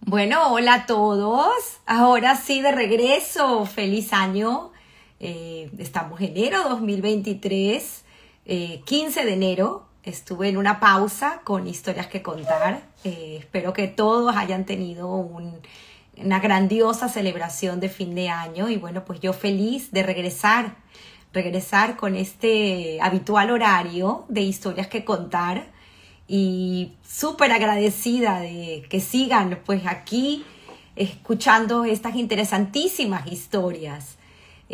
Bueno, hola a todos. Ahora sí, de regreso. Feliz año. Eh, estamos en enero 2023, 15 eh, de enero. Estuve en una pausa con historias que contar. Eh, espero que todos hayan tenido una grandiosa celebración de fin de año y bueno, pues yo feliz de regresar, regresar con este habitual horario de historias que contar y súper agradecida de que sigan pues aquí escuchando estas interesantísimas historias.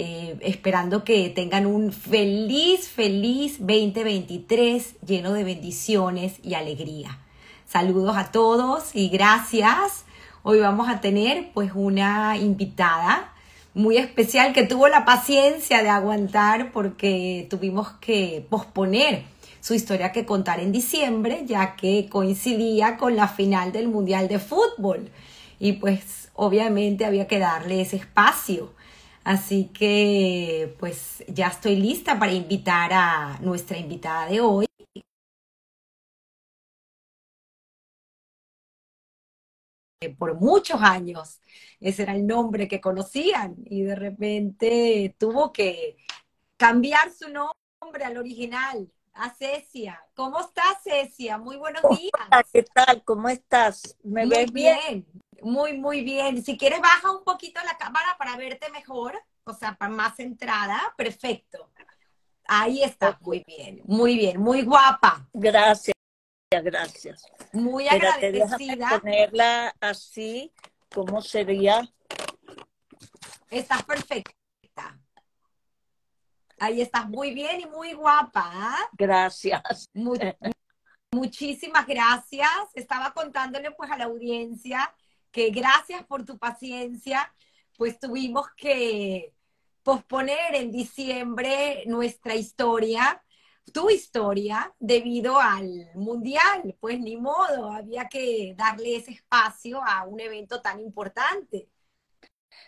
Eh, esperando que tengan un feliz, feliz 2023 lleno de bendiciones y alegría. Saludos a todos y gracias. Hoy vamos a tener pues una invitada muy especial que tuvo la paciencia de aguantar porque tuvimos que posponer su historia que contar en diciembre, ya que coincidía con la final del Mundial de Fútbol. Y pues obviamente había que darle ese espacio. Así que pues ya estoy lista para invitar a nuestra invitada de hoy. Por muchos años, ese era el nombre que conocían y de repente tuvo que cambiar su nombre al original a Cecia. ¿Cómo estás, Cecia? Muy buenos días. ¿qué tal? ¿Cómo estás? ¿Me muy ves bien? Muy, muy bien. Si quieres, baja un poquito la cámara para verte mejor, o sea, para más centrada. Perfecto. Ahí está, muy bien, muy bien, muy guapa. Gracias, gracias. Muy agradecida. ponerla así, ¿cómo sería? Estás perfecta. Ahí estás muy bien y muy guapa. ¿ah? Gracias. muchísimas gracias. Estaba contándole pues a la audiencia que gracias por tu paciencia, pues tuvimos que posponer en diciembre nuestra historia, tu historia, debido al mundial. Pues ni modo, había que darle ese espacio a un evento tan importante.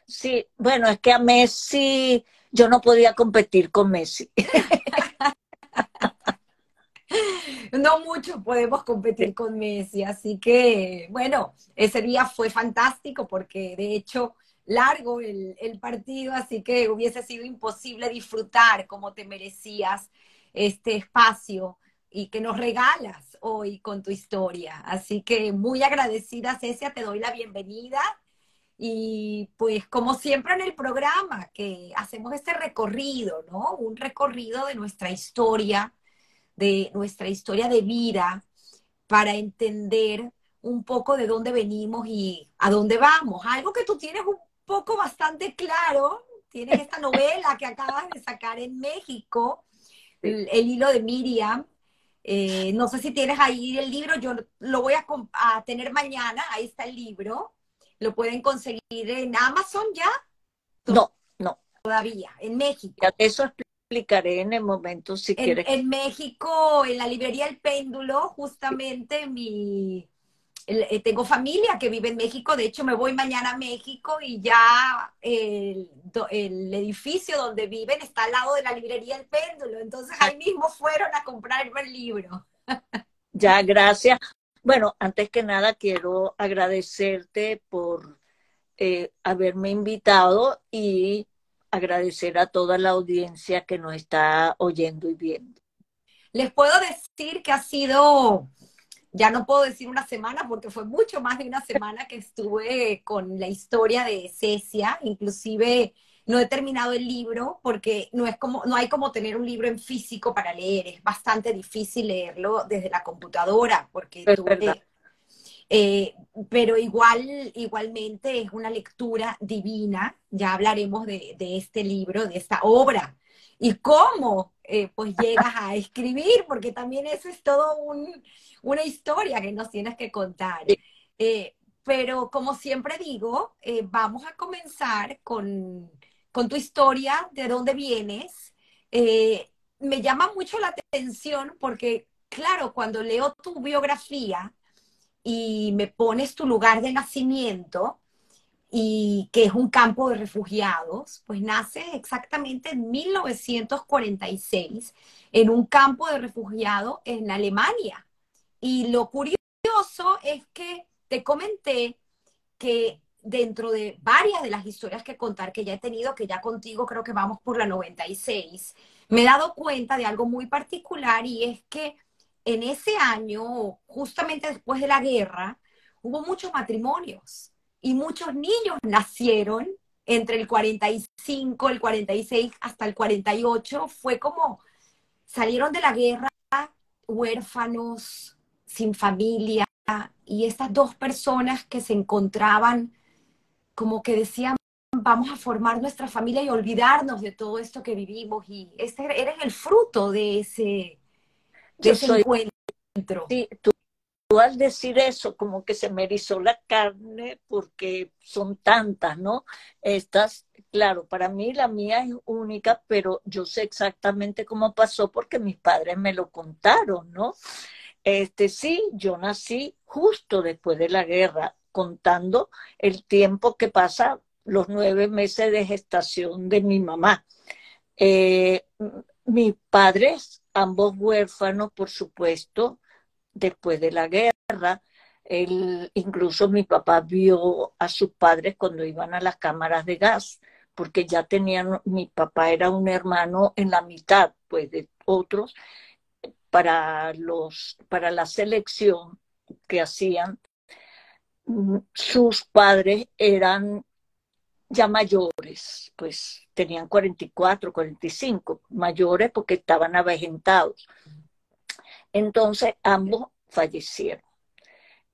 Sí, bueno, es que a Messi yo no podía competir con Messi. no mucho podemos competir con Messi, así que bueno, ese día fue fantástico porque de hecho largo el, el, partido, así que hubiese sido imposible disfrutar como te merecías este espacio y que nos regalas hoy con tu historia. Así que muy agradecida, Cecia, te doy la bienvenida y pues como siempre en el programa, que hacemos este recorrido, ¿no? Un recorrido de nuestra historia, de nuestra historia de vida, para entender un poco de dónde venimos y a dónde vamos. Algo que tú tienes un poco bastante claro, tienes esta novela que acabas de sacar en México, el, hilo de Miriam. Eh, no sé si tienes ahí el libro, yo lo voy a, a tener mañana, ahí está el libro lo pueden conseguir en Amazon ya. No, no. Todavía, en México. Eso explicaré en el momento si quieres. En México, en la librería El Péndulo, justamente mi... Eh, tengo familia que vive en México, de hecho me voy mañana a México y ya el, el, edificio donde viven está al lado de la librería El Péndulo, entonces ahí mismo fueron a comprarme el libro. Ya, gracias. Bueno, antes que nada quiero agradecerte por eh, haberme invitado y agradecer a toda la audiencia que nos está oyendo y viendo. Les puedo decir que ha sido, ya no puedo decir una semana porque fue mucho más de una semana que estuve con la historia de Cecia, inclusive no he terminado el libro porque no es como, no hay como tener un libro en físico para leer, es bastante difícil leerlo desde la computadora, porque eh, pero igual, igualmente es una lectura divina, ya hablaremos de, este libro, de esta obra, y cómo eh, pues llegas a escribir, porque también eso es todo una historia que nos tienes que contar. Eh, pero como siempre digo, vamos a comenzar con con tu historia, de dónde vienes. Eh, me llama mucho la atención porque, claro, cuando leo tu biografía y me pones tu lugar de nacimiento, y que es un campo de refugiados, pues nace exactamente en 1946 en un campo de refugiados en Alemania. Y lo curioso es que te comenté que dentro de varias de las historias que contar que ya he tenido, que ya contigo creo que vamos por la 96, me he dado cuenta de algo muy particular y es que en ese año, justamente después de la guerra, hubo muchos matrimonios y muchos niños nacieron entre el 45, el 46 hasta el 48. Fue como salieron de la guerra huérfanos, sin familia, y estas dos personas que se encontraban como que decían, vamos a formar nuestra familia y olvidarnos de todo esto que vivimos. Y este eres el fruto de ese, de ese encuentro. Sí, tú, al decir eso, como que se me erizó la carne porque son tantas, ¿no? Estas, claro, para mí la mía es única, pero yo sé exactamente cómo pasó porque mis padres me lo contaron, ¿no? Este sí, yo nací justo después de la guerra, contando el tiempo que pasa los nueve meses de gestación de mi mamá. Eh, mis padres, ambos huérfanos, por supuesto, después de la guerra. incluso mi papá vio a sus padres cuando iban a las cámaras de gas, porque ya tenían, mi papá era un hermano en la mitad, pues, de otros, para los, para la selección que hacían, sus padres eran ya mayores, pues tenían 44, 45, mayores porque estaban avejentados. Entonces ambos fallecieron.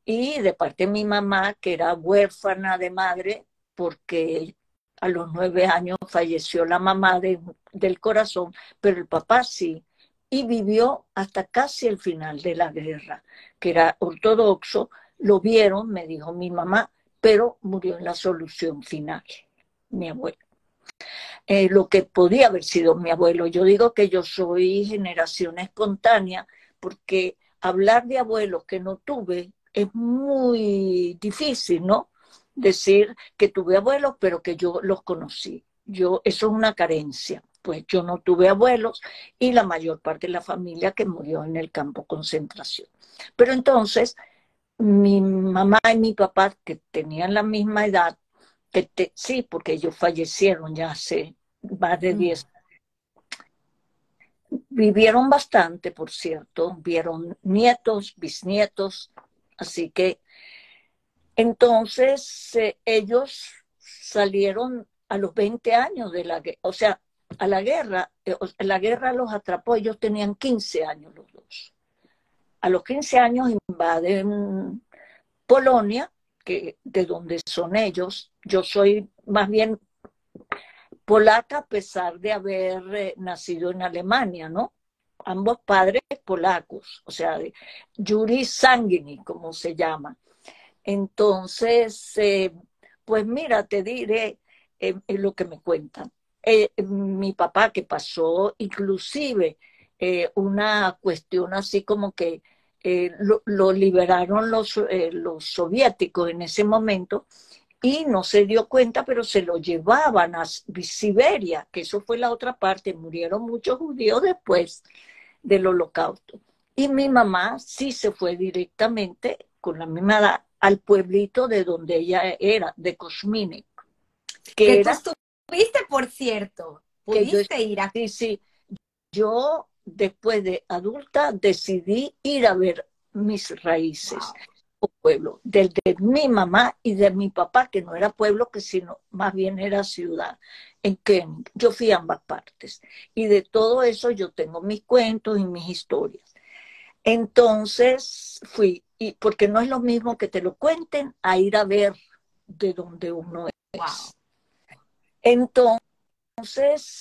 Y de parte de mi mamá, que era huérfana de madre, porque a los nueve años falleció la mamá del corazón, pero el papá sí, y vivió hasta casi el final de la guerra, que era ortodoxo, lo vieron, me dijo mi mamá, pero murió en la solución final, mi abuelo. Eh, lo que podía haber sido mi abuelo. Yo digo que yo soy generación espontánea porque hablar de abuelos que no tuve es muy difícil, ¿no? Decir que tuve abuelos, pero que yo los conocí. Yo, eso es una carencia. Pues yo no tuve abuelos y la mayor parte de la familia que murió en el campo concentración. Pero entonces, mi mamá y mi papá, que tenían la misma edad, que sí, porque ellos fallecieron ya hace más de 10 mm. Vivieron bastante, por cierto, vieron nietos, bisnietos, así que entonces eh, ellos salieron a los 20 años de la guerra, o sea, a la guerra, eh, la guerra los atrapó, ellos tenían 15 años los dos. A los 15 años invaden Polonia, que de donde son ellos, yo soy más bien polaca a pesar de haber eh, nacido en Alemania, ¿no? Ambos padres polacos, o sea, Yuri Sanguini, como se llama. Entonces, eh, pues mira, te diré eh, lo que me cuentan. mi papá que pasó inclusive una cuestión así como que lo, lo, liberaron los, los soviéticos en ese momento y no se dio cuenta, pero se lo llevaban a Siberia, que eso fue la otra parte. Murieron muchos judíos después del holocausto. Y mi mamá sí se fue directamente con la misma edad al pueblito de donde ella era, de Kosminik. Que, era, tú estuviste, por cierto. Pudiste ir a... Sí, sí. Yo, después de adulta, decidí ir a ver mis raíces pueblo, del de mi mamá y de mi papá, que no era pueblo, que sino más bien era ciudad, en que yo fui a ambas partes. Y de todo eso yo tengo mis cuentos y mis historias. Entonces fui, y porque no es lo mismo que te lo cuenten a ir a ver de donde uno es. Entonces,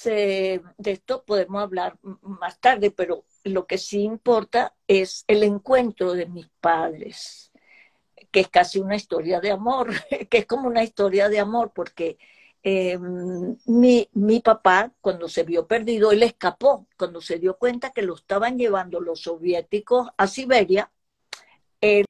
eh, de esto podemos hablar más tarde, pero lo que sí importa es el encuentro de mis padres que es casi una historia de amor, que es como una historia de amor, porque eh, mi, mi, papá, cuando se vio perdido, él escapó, cuando se dio cuenta que lo estaban llevando los soviéticos a Siberia, él,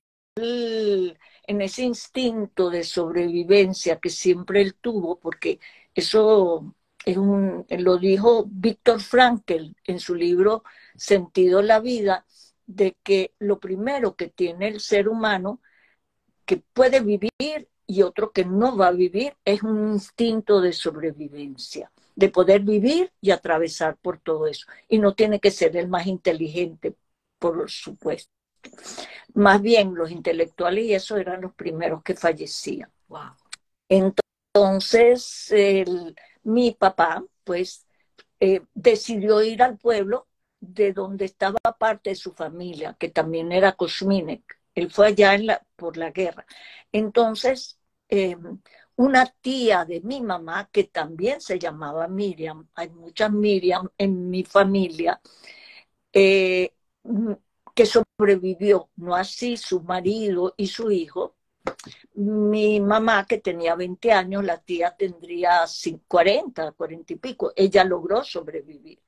en ese instinto de sobrevivencia que siempre él tuvo, porque eso es un, lo dijo Víctor Frankl en su libro Sentido la vida, de que lo primero que tiene el ser humano que puede vivir y otro que no va a vivir es un instinto de sobrevivencia, de poder vivir y atravesar por todo eso. Y no tiene que ser el más inteligente, por supuesto. Más bien los intelectuales y eso eran los primeros que fallecían. Entonces, mi papá, pues, eh, decidió ir al pueblo de donde estaba parte de su familia, que también era Kosminek. Él fue allá por la guerra. Entonces, em, una tía de mi mamá, que también se llamaba Miriam, hay muchas Miriam en mi familia, eh, que sobrevivió, no así su marido y su hijo. Mi mamá, que tenía 20 años, la tía tendría 40, 40 y pico, ella logró sobrevivir.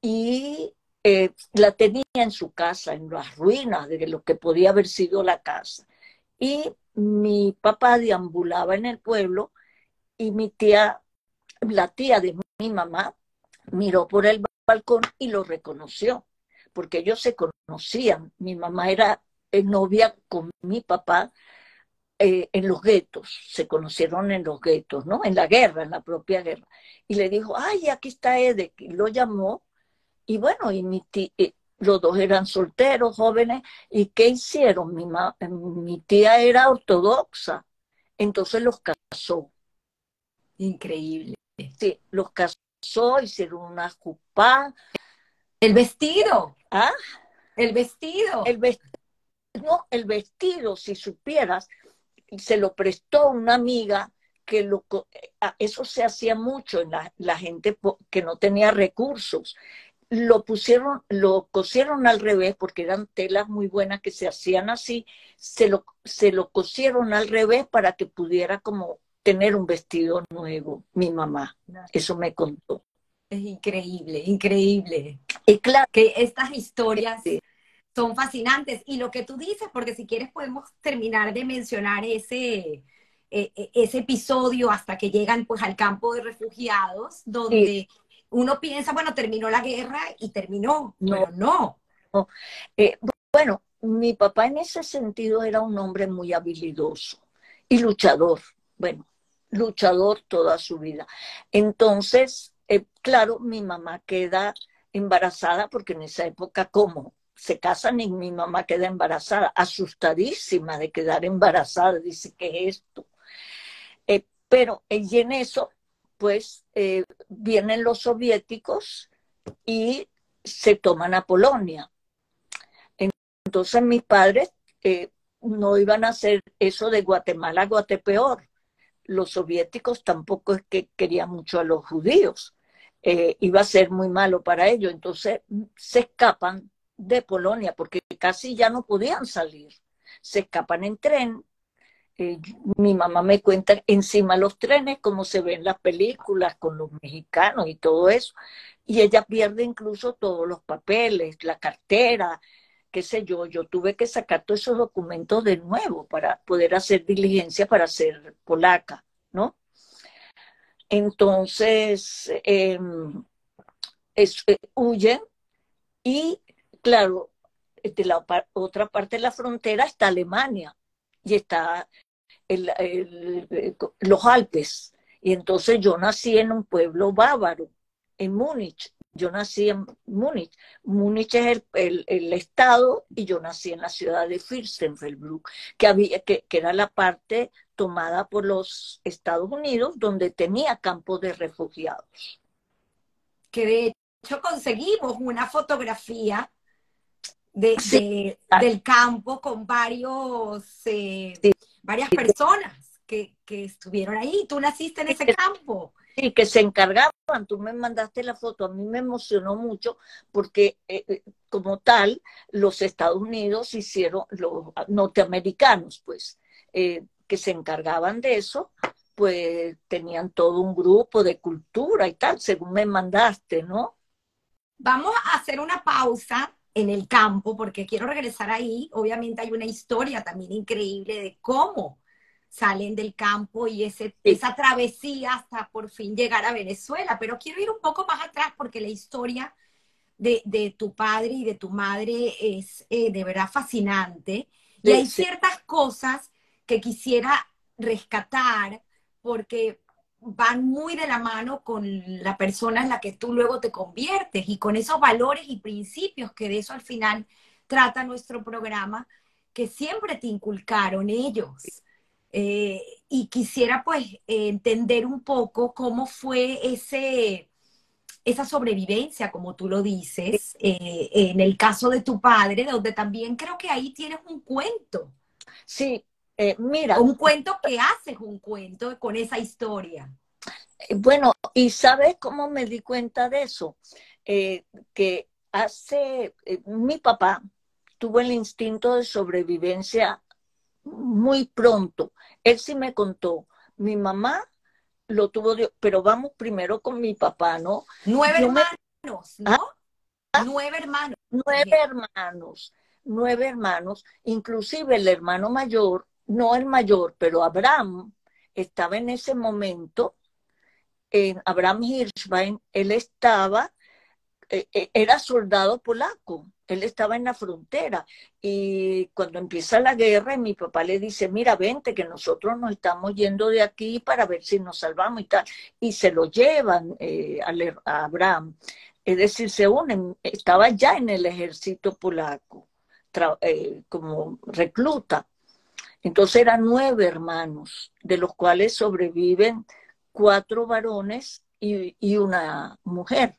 Y eh, la tenía en su casa, en las ruinas de lo que podía haber sido la casa. Y mi papá deambulaba en el pueblo y mi tía, la tía de mi mamá, miró por el balcón y lo reconoció porque ellos se conocían. Mi mamá era novia con mi papá eh, en los guetos, se conocieron en los guetos, ¿no? En la guerra, en la propia guerra. Y le dijo, ay, aquí está Edek, y lo llamó, y bueno, y mi eh, los dos eran solteros, jóvenes, ¿y qué hicieron? Mi, mi tía era ortodoxa, entonces los casó. Increíble. Sí, los casó, hicieron una jupá, el vestido. ¿Ah? El vestido. El vestido. No, el vestido, si supieras, se lo prestó una amiga que lo, eso se hacía mucho en la, la, gente que no tenía recursos. Lo pusieron, lo cosieron al revés porque eran telas muy buenas que se hacían así, se lo, se lo cosieron al revés para que pudiera como tener un vestido nuevo, mi mamá. Eso me contó. Es increíble, increíble. Y claro que estas historias son fascinantes. Y lo que tú dices, porque si quieres podemos terminar de mencionar ese, e, e, ese episodio hasta que llegan pues al campo de refugiados, donde uno piensa, bueno, terminó la guerra y terminó. No, no. Eh, bueno, mi papá en ese sentido era un hombre muy habilidoso y luchador. Bueno, luchador toda su vida. Entonces, eh, claro, mi mamá queda embarazada porque en esa época, ¿cómo? Se casan y mi mamá queda embarazada, asustadísima de quedar embarazada, dice, ¿qué es esto? Eh, pero y en eso, pues, eh, vienen los soviéticos y se toman a Polonia. Entonces mis padres no iban a hacer eso de Guatemala a Guatepeor. Los soviéticos tampoco es que querían mucho a los judíos. Eh, iba a ser muy malo para ellos. Entonces se escapan de Polonia porque casi ya no podían salir. Se escapan en tren. Eh, mi mamá me cuenta encima los trenes, como se ven en las películas con los mexicanos y todo eso. Y ella pierde incluso todos los papeles, la cartera, qué sé yo. Yo tuve que sacar todos esos documentos de nuevo para poder hacer diligencia para ser polaca, ¿no? Entonces, em, eh, huyen y, claro, de la otra parte de la frontera está Alemania y está los Alpes. Y entonces yo nací en un pueblo bávaro, en Múnich. Yo nací en Múnich. Múnich es el, estado y yo nací en la ciudad de Fürstenfeldbruck, que, había, que, que era la parte tomada por los Estados Unidos, donde tenía campos de refugiados. Que de hecho conseguimos una fotografía de, del campo con varios, eh, varias personas que, que, estuvieron ahí. Tú naciste en ese campo. Sí, que se encargaban. Tú me mandaste la foto. A mí me emocionó mucho porque, eh, eh, como tal, los Estados Unidos hicieron, los norteamericanos, pues, que se encargaban de eso, pues tenían todo un grupo de cultura y tal, según me mandaste, ¿no? Vamos a hacer una pausa en el campo porque quiero regresar ahí. Obviamente hay una historia también increíble de cómo salen del campo y ese, esa travesía hasta por fin llegar a Venezuela. Pero quiero ir un poco más atrás porque la historia de, de, tu padre y de tu madre es eh, de verdad fascinante. Y hay ciertas cosas que quisiera rescatar porque van muy de la mano con la persona en la que tú luego te conviertes y con esos valores y principios que de eso al final trata nuestro programa, que siempre te inculcaron ellos. Eh, y quisiera pues entender un poco cómo fue ese, esa sobrevivencia, como tú lo dices, eh, en el caso de tu padre, donde también creo que ahí tienes un cuento. Sí, eh, mira. Un cuento que haces un cuento con esa historia. Bueno, ¿y sabes cómo me di cuenta de eso? que hace, mi papá tuvo el instinto de sobrevivencia muy pronto. Él sí me contó, mi mamá lo tuvo, pero vamos primero con mi papá, ¿no? Nueve hermanos, ¿no? ¿Ah? Nueve hermanos. Nueve hermanos, nueve hermanos, inclusive el hermano mayor, no el mayor, pero Abraham estaba en ese momento, en Abraham Hirschbein, él estaba, eh, eh, era soldado polaco él estaba en la frontera y cuando empieza la guerra mi papá le dice, mira, vente que nosotros nos estamos yendo de aquí para ver si nos salvamos y tal. Y se lo llevan eh, a, Abraham. Es decir, se unen, estaba ya en el ejército polaco como recluta. Entonces eran nueve hermanos, de los cuales sobreviven cuatro varones y, una mujer.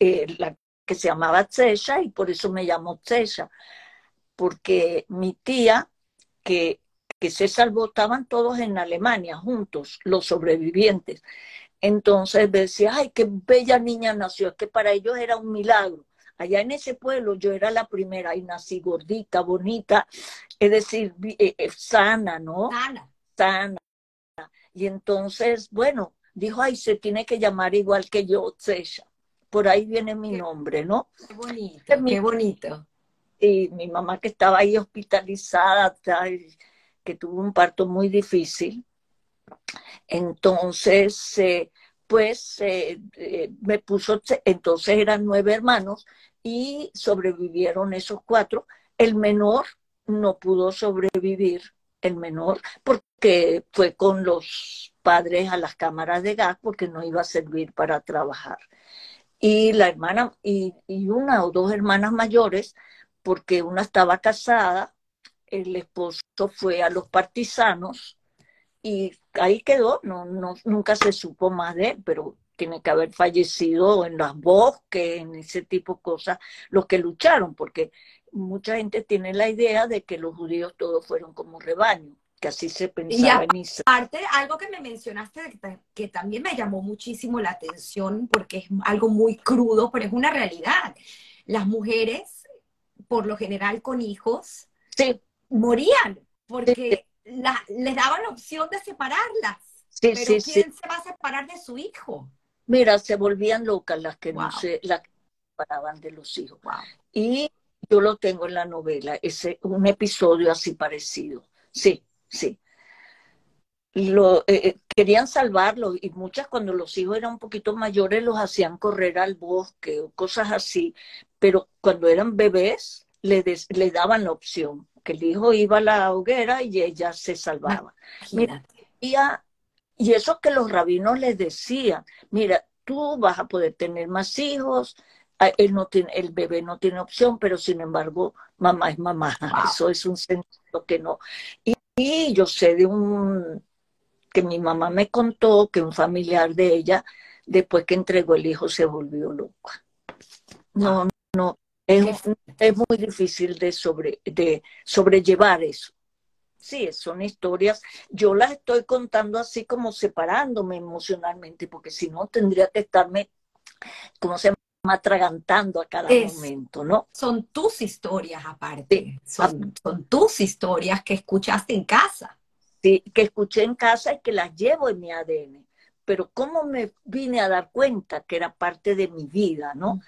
Eh, la que se llamaba Tsesha y por eso me llamó Tsesha, porque mi tía, que, que se salvó, estaban todos en Alemania juntos, los sobrevivientes. Entonces decía, ay, qué bella niña nació, es que para ellos era un milagro. Allá en ese pueblo yo era la primera y nací gordita, bonita, es decir, eh, eh, sana, ¿no? Sana. Sana. Y entonces, bueno, dijo, ay, se tiene que llamar igual que yo, Tsesha por ahí viene mi nombre, ¿no? Qué bonito, qué bonito. Y mi mamá que estaba ahí hospitalizada, que tuvo un parto muy difícil. Entonces, eh, pues eh, eh, me puso, entonces eran nueve hermanos y sobrevivieron esos cuatro. El menor no pudo sobrevivir, el menor, porque fue con los padres a las cámaras de gas porque no iba a servir para trabajar y la hermana y, una o dos hermanas mayores, porque una estaba casada, el esposo fue a los partisanos y ahí quedó, no, no, nunca se supo más de él, pero tiene que haber fallecido en los bosques, en ese tipo de cosas, los que lucharon, porque mucha gente tiene la idea de que los judíos todos fueron como rebaño que así se pensaba y aparte, algo que me mencionaste que también me llamó muchísimo la atención porque es algo muy crudo, pero es una realidad. Las mujeres, por lo general con hijos, morían porque les daban la opción de separarlas. pero ¿quién se va a separar de su hijo? Mira, se volvían locas las que no se, las que separaban de los hijos. Y yo lo tengo en la novela, ese, un episodio así parecido. Sí, sí. Lo, eh, eh, querían salvarlo y muchas cuando los hijos eran un poquito mayores los hacían correr al bosque o cosas así, pero cuando eran bebés le, le daban la opción, que el hijo iba a la hoguera y ella se salvaba. Mira, y, y eso que los rabinos les decían, mira, tú vas a poder tener más hijos, él no tiene, el bebé no tiene opción, pero sin embargo, mamá es mamá. Eso es un sentido que no. Y y yo sé de un que mi mamá me contó que un familiar de ella, después que entregó el hijo, se volvió loca. No, no, es, es muy difícil de, sobre, de sobrellevar eso. Sí, son historias. Yo las estoy contando así como separándome emocionalmente, porque si no tendría que estarme, como se atragantando a cada momento, ¿no? Son tus historias aparte, son, son, tus historias que escuchaste en casa. Sí, que escuché en casa y que las llevo en mi ADN. Pero cómo me vine a dar cuenta que era parte de mi vida, ¿no?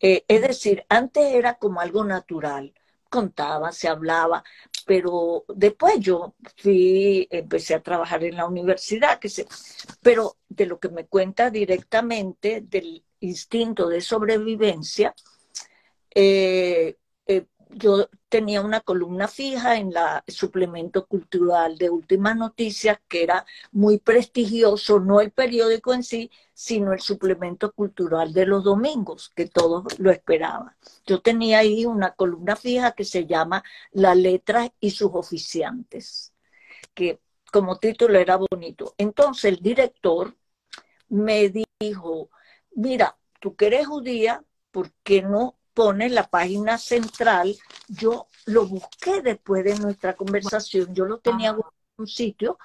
Eh, es decir, antes era como algo natural, contaba, se hablaba, pero después yo fui, empecé a trabajar en la universidad, que se, pero de lo que me cuenta directamente del instinto de sobrevivencia, Eh, eh, yo tenía una columna fija en la suplemento cultural de Últimas Noticias, que era muy prestigioso, no el periódico en sí, sino el suplemento cultural de los domingos, que todos lo esperaban. Yo tenía ahí una columna fija que se llama La letra y sus oficiantes, que como título era bonito. Entonces el director me dijo, mira, tú que eres judía, ¿por qué no pones la página central? Yo lo busqué después de nuestra conversación, yo lo tenía en un sitio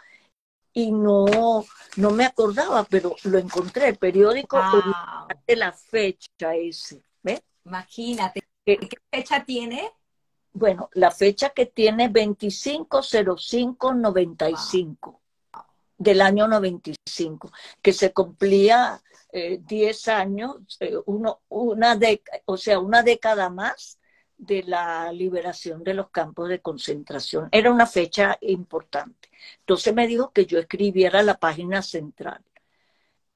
y no, no me acordaba, pero lo encontré, el periódico de la fecha ese. ¿ves? Imagínate, ¿qué fecha tiene? Bueno, la fecha que tiene 250595 del año 95, que se cumplía 10 eh, años, eh, uno, una o sea, una década más de la liberación de los campos de concentración. Era una fecha importante. Entonces me dijo que yo escribiera la página central.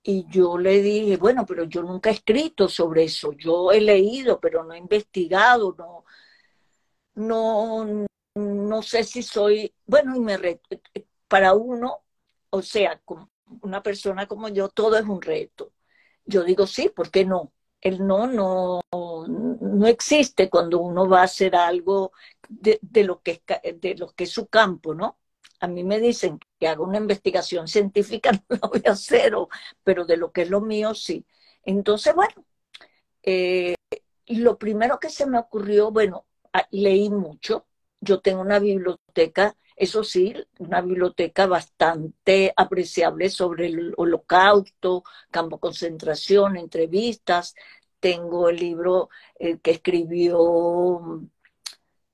Y yo le dije, bueno, pero yo nunca he escrito sobre eso. Yo he leído, pero no he investigado, no, no, no sé si soy, bueno, y me para uno, o sea, una persona como yo, todo es un reto. Yo digo sí, ¿por qué no? El no no, no existe cuando uno va a hacer algo de, lo que es, de lo que es su campo, ¿no? A mí me dicen que haga una investigación científica, no la voy a hacer, pero de lo que es lo mío, sí. Entonces, bueno, eh, lo primero que se me ocurrió, bueno, leí mucho. Yo tengo una biblioteca, eso sí, una biblioteca bastante apreciable sobre el holocausto, campo concentración, entrevistas. Tengo el libro eh, que escribió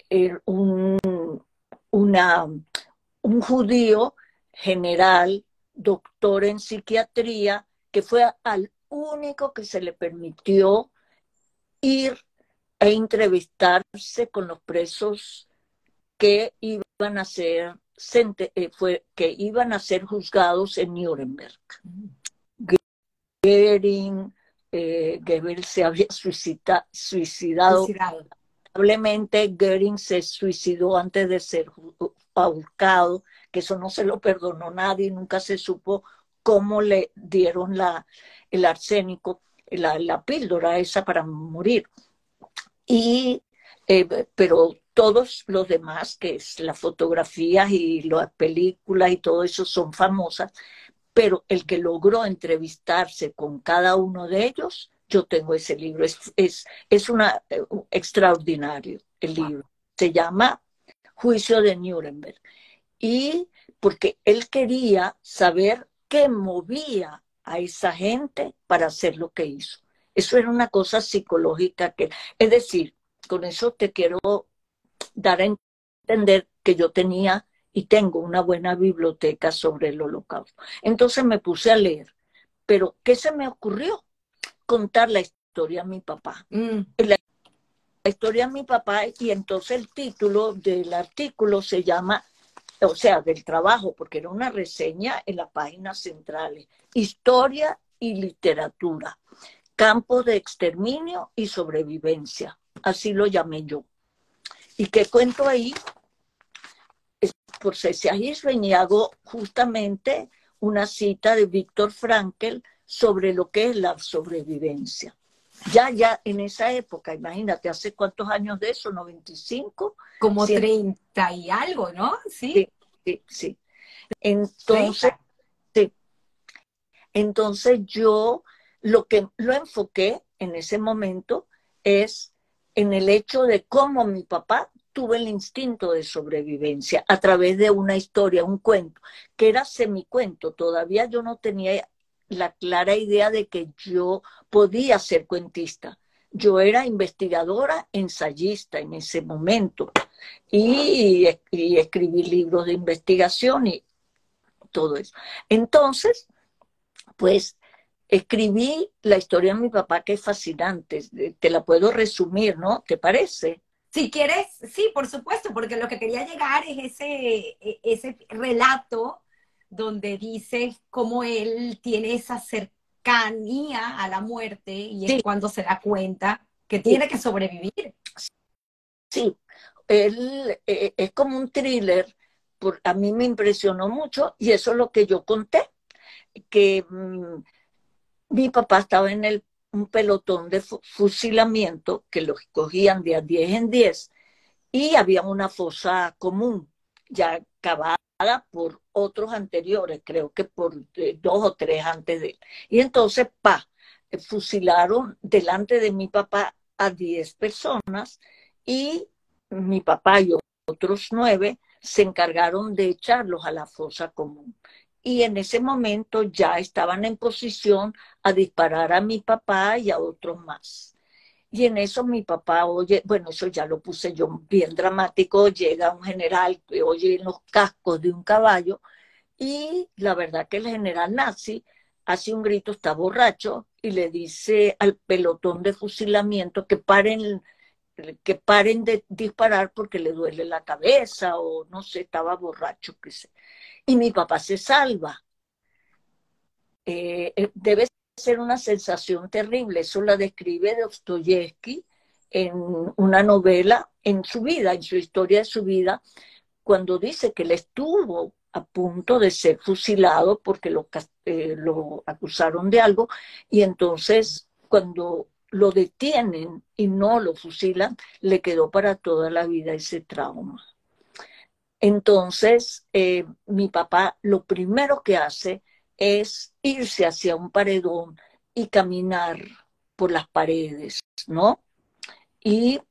eh, un, un judío general, doctor en psiquiatría, que fue al único que se le permitió ir e entrevistarse con los presos que iban a ser eh, fue, que iban a ser juzgados en Nuremberg. Goering, eh, Goebbels se había suicida, suicidado. Probablemente Goering se suicidó antes de ser ahorcado, que eso no se lo perdonó nadie, nunca se supo cómo le dieron la, el arsénico, la, la píldora esa para morir. Y, eh, pero todos los demás, que es las fotografías y las películas y todo eso son famosas, pero el que logró entrevistarse con cada uno de ellos, yo tengo ese libro. Es, es, es una, eh, extraordinario el libro. Se llama Juicio de Nuremberg. Y porque él quería saber qué movía a esa gente para hacer lo que hizo. Eso era una cosa psicológica que, es decir, con eso te quiero dar a entender que yo tenía y tengo una buena biblioteca sobre el holocausto. Entonces me puse a leer. Pero, ¿qué se me ocurrió? Contar la historia a mi papá. Mm. La, la historia a mi papá y entonces el título del artículo se llama o sea, del trabajo, porque era una reseña en las páginas centrales, historia y literatura campo de exterminio y sobrevivencia. Así lo llamé yo. ¿Y qué cuento ahí? Por Cecia Hirschman y hago justamente una cita de Víctor Frankel sobre lo que es la sobrevivencia. Ya, ya en esa época, imagínate, ¿hace cuántos años de eso? ¿95? Como 30 y algo, ¿no? Sí, sí, sí. Entonces, sí. Entonces yo lo que lo enfoqué en ese momento es en el hecho de cómo mi papá tuvo el instinto de sobrevivencia a través de una historia, un cuento, que era semicuento. Todavía yo no tenía la clara idea de que yo podía ser cuentista. Yo era investigadora, ensayista en ese momento y, y escribí libros de investigación y todo eso. Entonces, pues escribí la historia de mi papá, que es fascinante. Te la puedo resumir, ¿no? ¿Te parece? Si quieres, sí, por supuesto, porque lo que quería llegar es ese, e, ese relato donde dice cómo él tiene esa cercanía a la muerte y es cuando se da cuenta que tiene que sobrevivir. Sí, él eh, es como un thriller, por, a mí me impresionó mucho y eso es lo que yo conté, que mm, mi papá estaba en un pelotón de fusilamiento que los cogían de a 10 en 10 y había una fosa común ya cavada por otros anteriores, creo que por eh, dos o tres antes de él. Y entonces, pa, fusilaron delante de mi papá a 10 personas y mi papá y otros nueve se encargaron de echarlos a la fosa común. Y en ese momento ya estaban en posición a disparar a mi papá y a otros más. Y en eso mi papá oye, bueno, eso ya lo puse yo bien dramático, llega un general que oye los cascos de un caballo y la verdad que el general nazi hace un grito, está borracho y le dice al pelotón de fusilamiento que paren que paren de disparar porque le duele la cabeza o no sé, estaba borracho, qué sé. Y mi papá se salva. Eh, eh, debe ser una sensación terrible. Eso la describe Dostoyevsky en una novela, en su vida, en su historia de su vida, cuando dice que él estuvo a punto de ser fusilado porque lo, eh, lo acusaron de algo y entonces cuando lo detienen y no lo fusilan, le quedó para toda la vida ese trauma. Entonces, eh, mi papá lo primero que hace es irse hacia un paredón y caminar por las paredes, ¿no? Y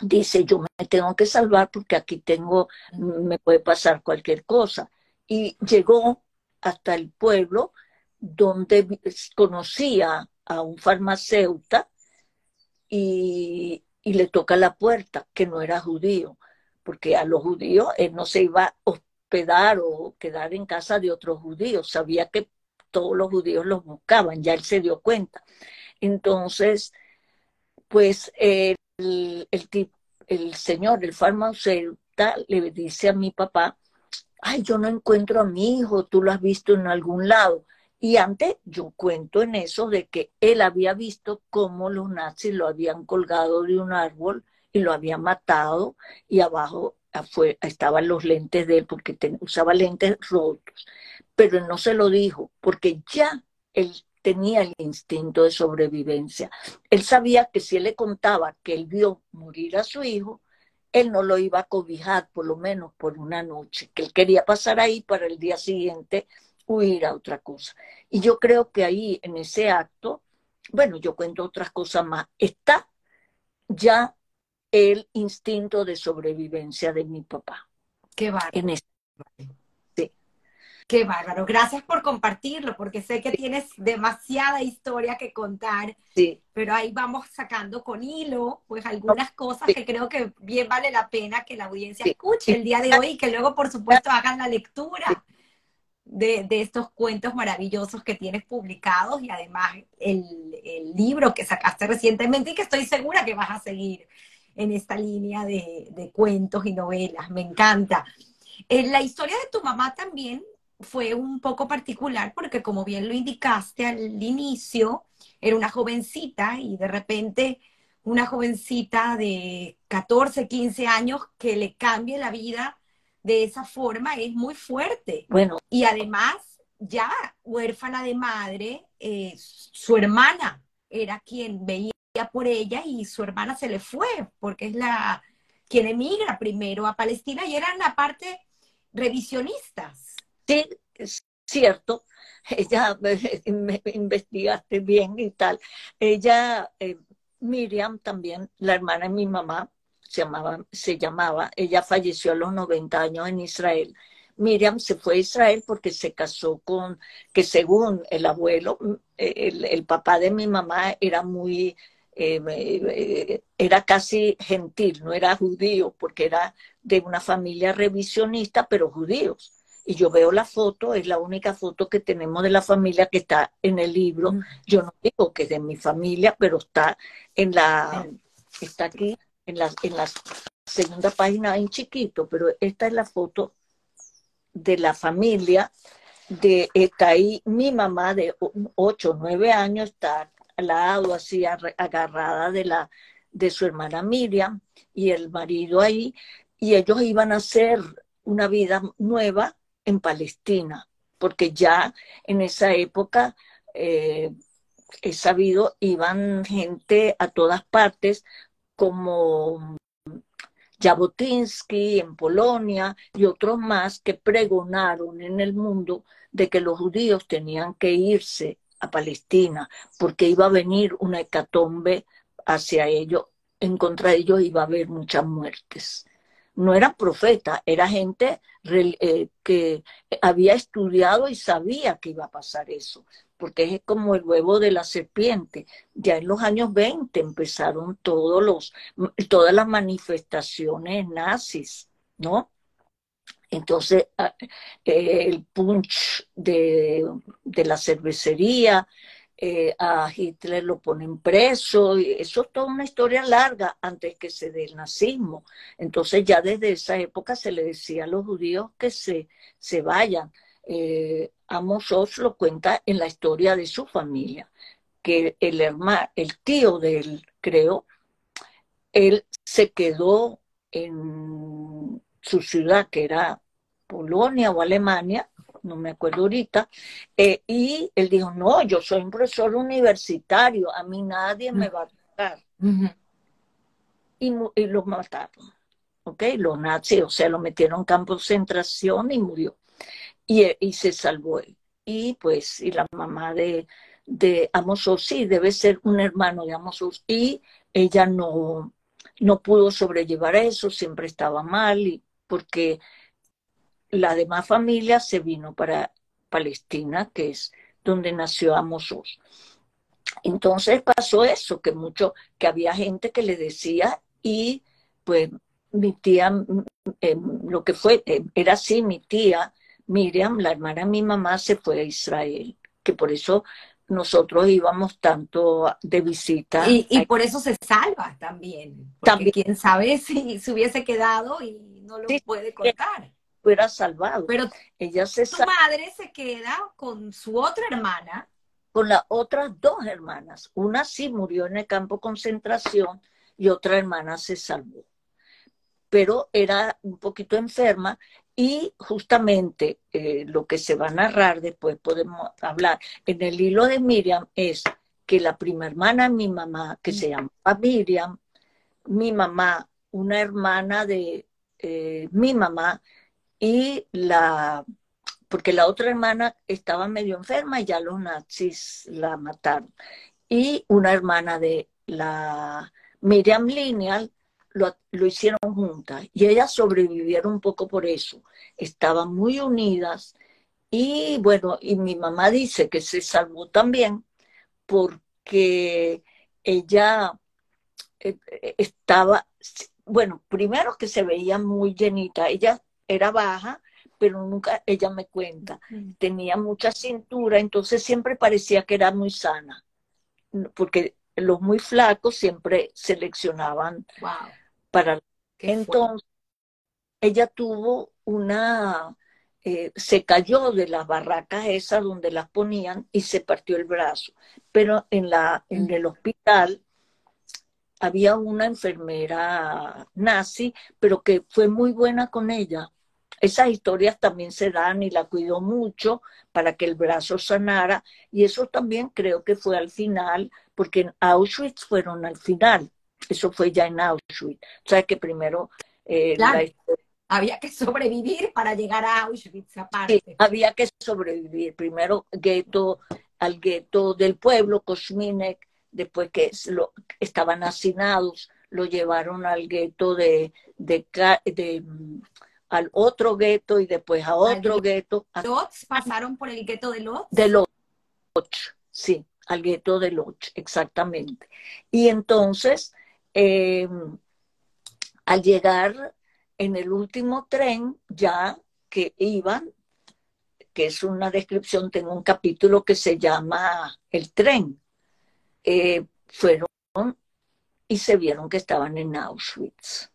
dice, yo me tengo que salvar porque aquí tengo, me puede pasar cualquier cosa. Y llegó hasta el pueblo donde conocía a un farmacéutico y, y, le toca la puerta, que no era judío, porque a los judíos él no se iba a hospedar o quedar en casa de otros judíos, sabía que todos los judíos los buscaban, ya él se dio cuenta. Entonces, pues el, el, el señor, el farmacéutico, le dice a mi papá, ay, yo no encuentro a mi hijo, tú lo has visto en algún lado. Y antes yo cuento en eso de que él había visto cómo los nazis lo habían colgado de un árbol y lo habían matado y abajo estaban los lentes de él porque usaba lentes rotos. Pero él no se lo dijo porque ya él tenía el instinto de sobrevivencia. Él sabía que si él le contaba que él vio morir a su hijo, él no lo iba a cobijar por lo menos por una noche, que él quería pasar ahí para el día siguiente huir a otra cosa. Y yo creo que ahí, en ese acto, bueno, yo cuento otras cosas más, está ya el instinto de sobrevivencia de mi papá. Qué bárbaro. En Sí. Qué bárbaro. Gracias por compartirlo, porque sé que tienes demasiada historia que contar. Sí. Pero ahí vamos sacando con hilo, pues algunas cosas que creo que bien vale la pena que la audiencia escuche el día de hoy y que luego, por supuesto, hagan la lectura de, estos cuentos maravillosos que tienes publicados y además el, libro que sacaste recientemente y que estoy segura que vas a seguir en esta línea de, cuentos y novelas. Me encanta. Eh, la historia de tu mamá también fue un poco particular porque como bien lo indicaste al inicio, era una jovencita y de repente una jovencita de 14, 15 años que le cambie la vida de esa forma es muy fuerte. Bueno. Y además, ya huérfana de madre, eh, su hermana era quien veía por ella y su hermana se le fue porque es la quien emigra primero a Palestina y eran aparte revisionistas. Sí, es cierto. Ella me investigaste bien y tal. Ella, eh, Miriam también, la hermana de mi mamá, se llamaba, se llamaba, ella falleció a los 90 años en Israel. Miriam se fue a Israel porque se casó con, que según el abuelo, el, papá de mi mamá era muy, eh, era casi gentil, no era judío, porque era de una familia revisionista, pero judíos. Y yo veo la foto, es la única foto que tenemos de la familia que está en el libro. Mm. Yo no digo que es de mi familia, pero está en la, está aquí en la, en la segunda página en chiquito, pero esta es la foto de la familia de está ahí mi mamá de 8 o 9 años está lado, así agarrada de la de su hermana Miriam y el marido ahí, y ellos iban a hacer una vida nueva en Palestina, porque ya en esa época eh, he sabido, iban gente a todas partes, como Jabotinsky en Polonia y otros más que pregonaron en el mundo de que los judíos tenían que irse a Palestina porque iba a venir una hecatombe hacia ellos, en contra de ellos iba a haber muchas muertes. No era profeta, era gente eh, que había estudiado y sabía que iba a pasar eso porque es como el huevo de la serpiente. Ya en los años 20 empezaron todos los, todas las manifestaciones nazis, ¿no? Entonces, ah, eh, el punch de, la cervecería, eh, a Hitler lo ponen preso, y eso es toda una historia larga antes que se dé el nazismo. Entonces ya desde esa época se le decía a los judíos que se, se vayan. Eh, Amos Oz lo cuenta en la historia de su familia, que el hermano, el tío de él, creo, él se quedó en su ciudad, que era Polonia o Alemania, no me acuerdo ahorita, eh, y él dijo, no, yo soy un profesor universitario, a mí nadie me va a tocar. y, y, lo mataron, ¿ok? Los nazis, o sea, lo metieron en campo de concentración y murió y, se salvó él. Y pues, y la mamá de, de Amos sí, debe ser un hermano de Amos y ella no, no pudo sobrellevar eso, siempre estaba mal, y porque la demás familia se vino para Palestina, que es donde nació Amos Entonces pasó eso, que mucho, que había gente que le decía, y pues mi tía, mm, em, lo que fue, em, era así, mi tía Miriam, la hermana de mi mamá, se fue a Israel, que por eso nosotros íbamos tanto de visita. Y, por eso se salva también. también. quién sabe si se hubiese quedado y no lo puede contar. Fuera salvado. Pero ella se tu madre se queda con su otra hermana. Con las otras dos hermanas. Una sí murió en el campo de concentración y otra hermana se salvó. Pero era un poquito enferma y justamente eh, lo que se va a narrar, después podemos hablar, en el hilo de Miriam es que la prima hermana de mi mamá, que se llama Miriam, mi mamá, una hermana de eh, mi mamá, y la, porque la otra hermana estaba medio enferma y ya los nazis la mataron, y una hermana de la Miriam Lineal, lo, hicieron juntas y ellas sobrevivieron un poco por eso. Estaban muy unidas y bueno, y mi mamá dice que se salvó también porque ella eh, estaba, bueno, primero que se veía muy llenita, ella era baja, pero nunca, ella me cuenta, mm. tenía mucha cintura, entonces siempre parecía que era muy sana, porque los muy flacos siempre seleccionaban para entonces ella tuvo una eh, se cayó de las barracas esas donde las ponían y se partió el brazo. Pero en la en el hospital había una enfermera nazi pero que fue muy buena con ella esas historias también se dan y la cuidó mucho para que el brazo sanara y eso también creo que fue al final porque en Auschwitz fueron al final eso fue ya en Auschwitz. O sea que primero... Eh, había que sobrevivir para llegar a Auschwitz aparte. había que sobrevivir. Primero gueto, al gueto del pueblo, Kosminek, después que lo, estaban hacinados, lo llevaron al gueto de, de, al otro gueto y después a otro gueto. ¿Lotz? ¿Pasaron por el gueto de Lotz? De Lodz, sí, al gueto de Lodz, exactamente. Y entonces eh, al llegar en el último tren, ya que iban, que es una descripción, tengo un capítulo que se llama El tren, eh, fueron y se vieron que estaban en Auschwitz.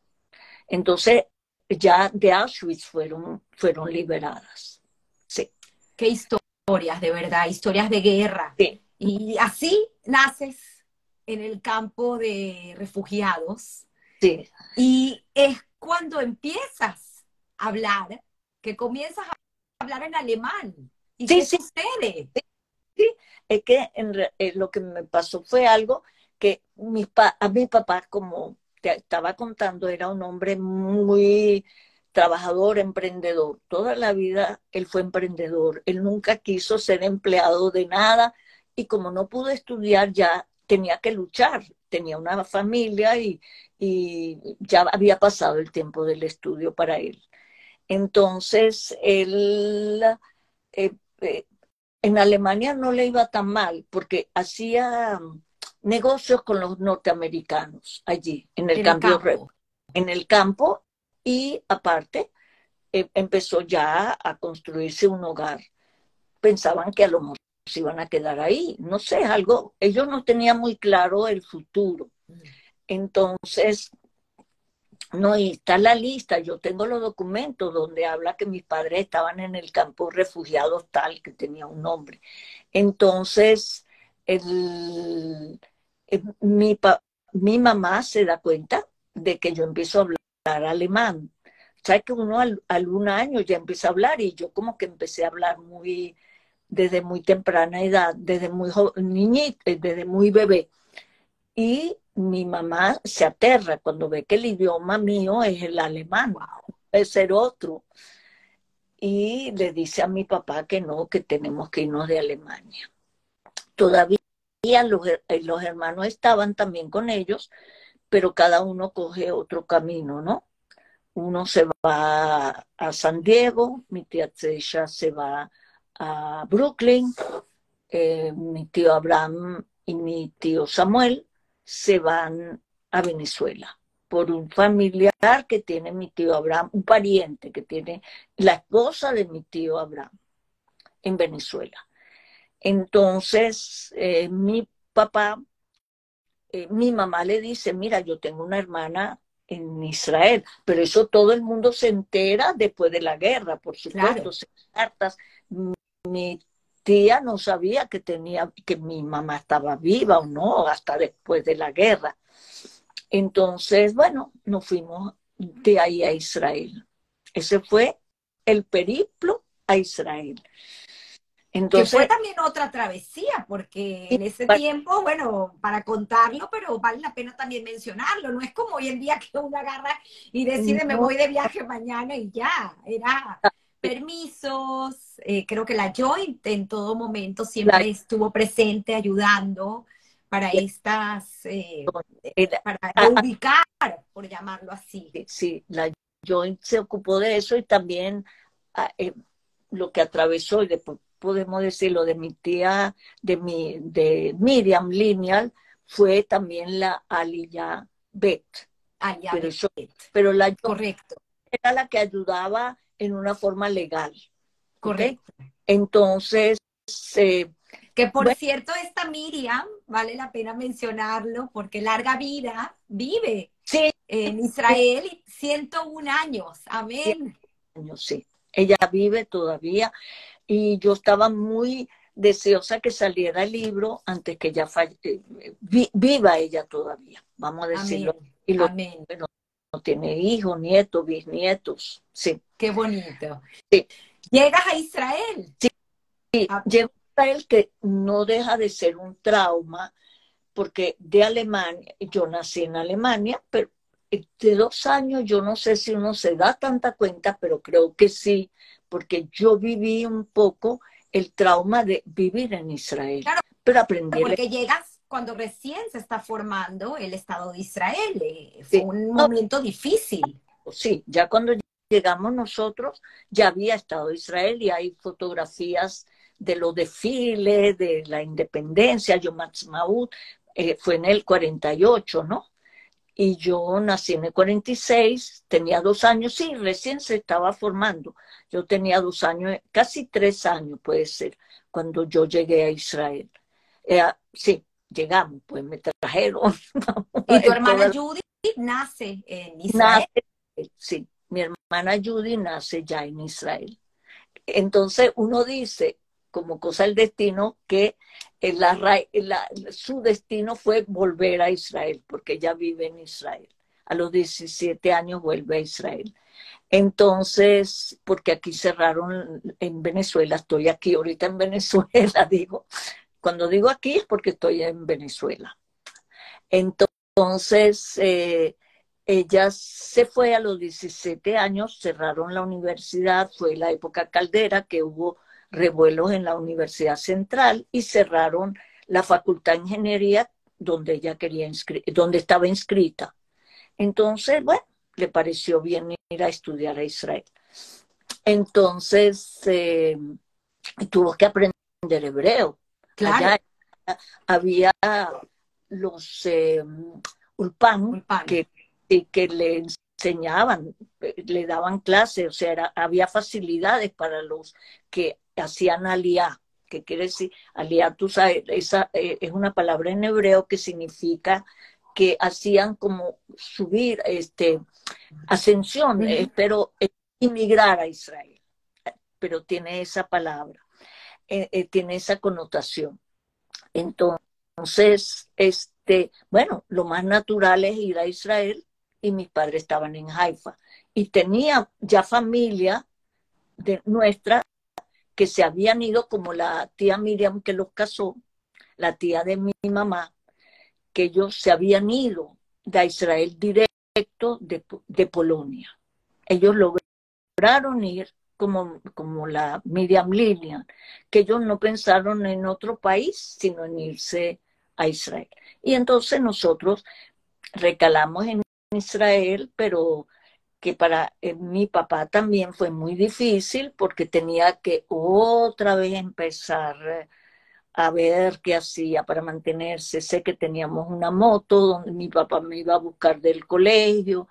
Entonces, ya de Auschwitz fueron, fueron liberadas. Sí. Qué historias, de verdad, historias de guerra. Y así naces en el campo de refugiados. Sí. Y es cuando empiezas a hablar, que comienzas a hablar en alemán. ¿Y qué sucede? Sí, es que eh, lo que me pasó fue algo que mi a mi papá, como estaba contando, era un hombre muy trabajador, emprendedor. Toda la vida él fue emprendedor. Él nunca quiso ser empleado de nada y como no pudo estudiar ya tenía que luchar. Tenía una familia y, ya había pasado el tiempo del estudio para él. Entonces, él eh, eh, en Alemania no le iba tan mal porque hacía negocios con los norteamericanos allí, en el, cambio, campo. en el campo, y aparte eh, empezó ya a construirse un hogar. Pensaban que a lo mejor se iban a quedar ahí, no sé, algo, ellos no tenían muy claro el futuro. Mm. Entonces, no, y está la lista, yo tengo los documentos donde habla que mis padres estaban en el campo refugiados tal, que tenía un nombre. Entonces, el, mi, mi mamá se da cuenta de que yo empiezo a hablar alemán. ¿Sabes que uno al, un año ya empieza a hablar y yo como que empecé a hablar muy desde muy temprana edad, desde muy niñita, eh, desde muy bebé. Y mi mamá se aterra cuando ve que el idioma mío es el alemán, es ser otro. Y le dice a mi papá que no, que tenemos que irnos de Alemania. Todavía los, eh, los hermanos estaban también con ellos, pero cada uno coge otro camino, ¿no? Uno se va a San Diego, mi tía Tseya se va a Brooklyn, eh, mi tío Abraham y mi tío Samuel se van a Venezuela por un familiar que tiene mi tío Abraham, un pariente que tiene la esposa de mi tío Abraham en Venezuela. Entonces, eh, mi papá, eh, mi mamá le dice, mira, yo tengo una hermana en Israel, pero eso todo el mundo se entera después de la guerra, por supuesto, cartas. Mi tía no sabía que tenía, que mi mamá estaba viva o no, hasta después de la guerra. Entonces, bueno, nos fuimos de ahí a Israel. Ese fue el periplo a Israel. Entonces, que fue también otra travesía, porque en ese tiempo, bueno, para contarlo, pero vale la pena también mencionarlo. No es como hoy en día que uno agarra y decide me voy de viaje mañana y ya. Era ah, permisos. Eh, creo que la Joint en todo momento siempre estuvo presente ayudando para estas, eh, para ah, ah. ubicar, por llamarlo así. Sí, la Joint se ocupó de eso y también eh, lo que atravesó y después podemos decirlo de mi tía, de, mi, de Miriam Lineal, fue también la Aliyah Bet. pero, pero la Correcto. era la que ayudaba en una forma legal. Correcto. Entonces, eh, que por cierto, esta Miriam, vale la pena mencionarlo, porque larga vida vive en Israel, 101 años, amén. Años, sí, ella vive todavía y yo estaba muy deseosa que saliera el libro antes que ella falle eh, viva ella todavía, vamos a decirlo. Y lo, Amén. no tiene hijos, nietos, bisnietos, sí. Qué bonito. Sí. Llegas a Israel. Sí, sí. Ah. llego a Israel que no deja de ser un trauma, porque de Alemania, yo nací en Alemania, pero de dos años yo no sé si uno se da tanta cuenta, pero creo que sí, porque yo viví un poco el trauma de vivir en Israel. Claro, pero aprendí. Porque llegas cuando recién se está formando el Estado de Israel. Eh, fue un momento difícil. Sí, ya cuando llegamos nosotros, ya había Estado de Israel y hay fotografías de los desfiles, de la independencia, Yom Ha'atzmaut, eh, fue en el 48, ¿no? Y yo nací en el 46, tenía dos años, sí, recién se estaba formando. Yo tenía dos años, casi tres años puede ser, cuando yo llegué a Israel. Eh, sí, llegamos, pues me trajeron. ¿Y tu hermana Judy nace en Israel? sí, mi hermana Judy nace ya en Israel. Entonces uno dice, como cosa del destino que su destino fue volver a Israel, porque ella vive en Israel. A los 17 años vuelve a Israel. Entonces, porque aquí cerraron en Venezuela, estoy aquí ahorita en Venezuela, digo, cuando digo aquí es porque estoy en Venezuela. Entonces, eh, ella se fue a los 17 años, cerraron la universidad, fue la época caldera que hubo revuelos en la Universidad Central y cerraron la Facultad de Ingeniería donde ella quería donde estaba inscrita. Entonces, bueno, le pareció bien ir a estudiar a Israel. Entonces, eh, tuvo que aprender hebreo. Claro. había los eh, ulpan, que, que le enseñaban, le daban clases, o sea, había facilidades para los que hacían aliá, que quiere decir, aliá, tú sabes, esa eh, es una palabra en hebreo que significa que hacían como subir, este, ascensión, pero inmigrar a Israel, pero tiene esa palabra, eh, eh, tiene esa connotación. Entonces, este, bueno, lo más natural es ir a Israel y mis padres estaban en Haifa y tenía ya familia de nuestra que se habían ido como la tía Miriam que los casó, la tía de mi mamá, que ellos se habían ido de Israel directo de, Polonia. Ellos lograron ir como, como la Miriam Lilian, que ellos no pensaron en otro país, sino en irse a Israel. Y entonces nosotros recalamos en Israel, pero que para eh, mi papá también fue muy difícil porque tenía que otra vez empezar eh, a ver qué hacía para mantenerse. Sé que teníamos una moto donde mi papá me iba a buscar del colegio.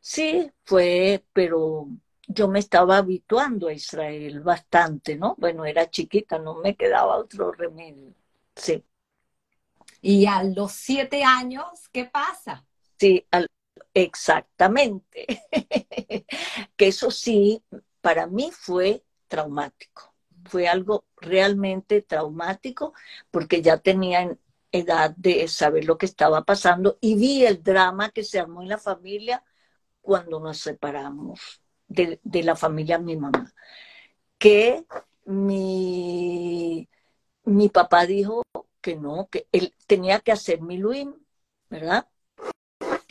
Sí, fue, pero yo me estaba habituando a Israel bastante, ¿no? Bueno, era chiquita, no me quedaba otro remedio. Sí. Y a los siete años, ¿qué pasa? Sí, exactamente. que eso sí, para mí fue traumático fue algo realmente traumático porque ya tenía edad de saber lo que estaba pasando y vi el drama que se armó en la familia cuando nos separamos de, la familia de mi mamá. Que mi, mi papá dijo que no, que él tenía que hacer mi Luis, ¿verdad?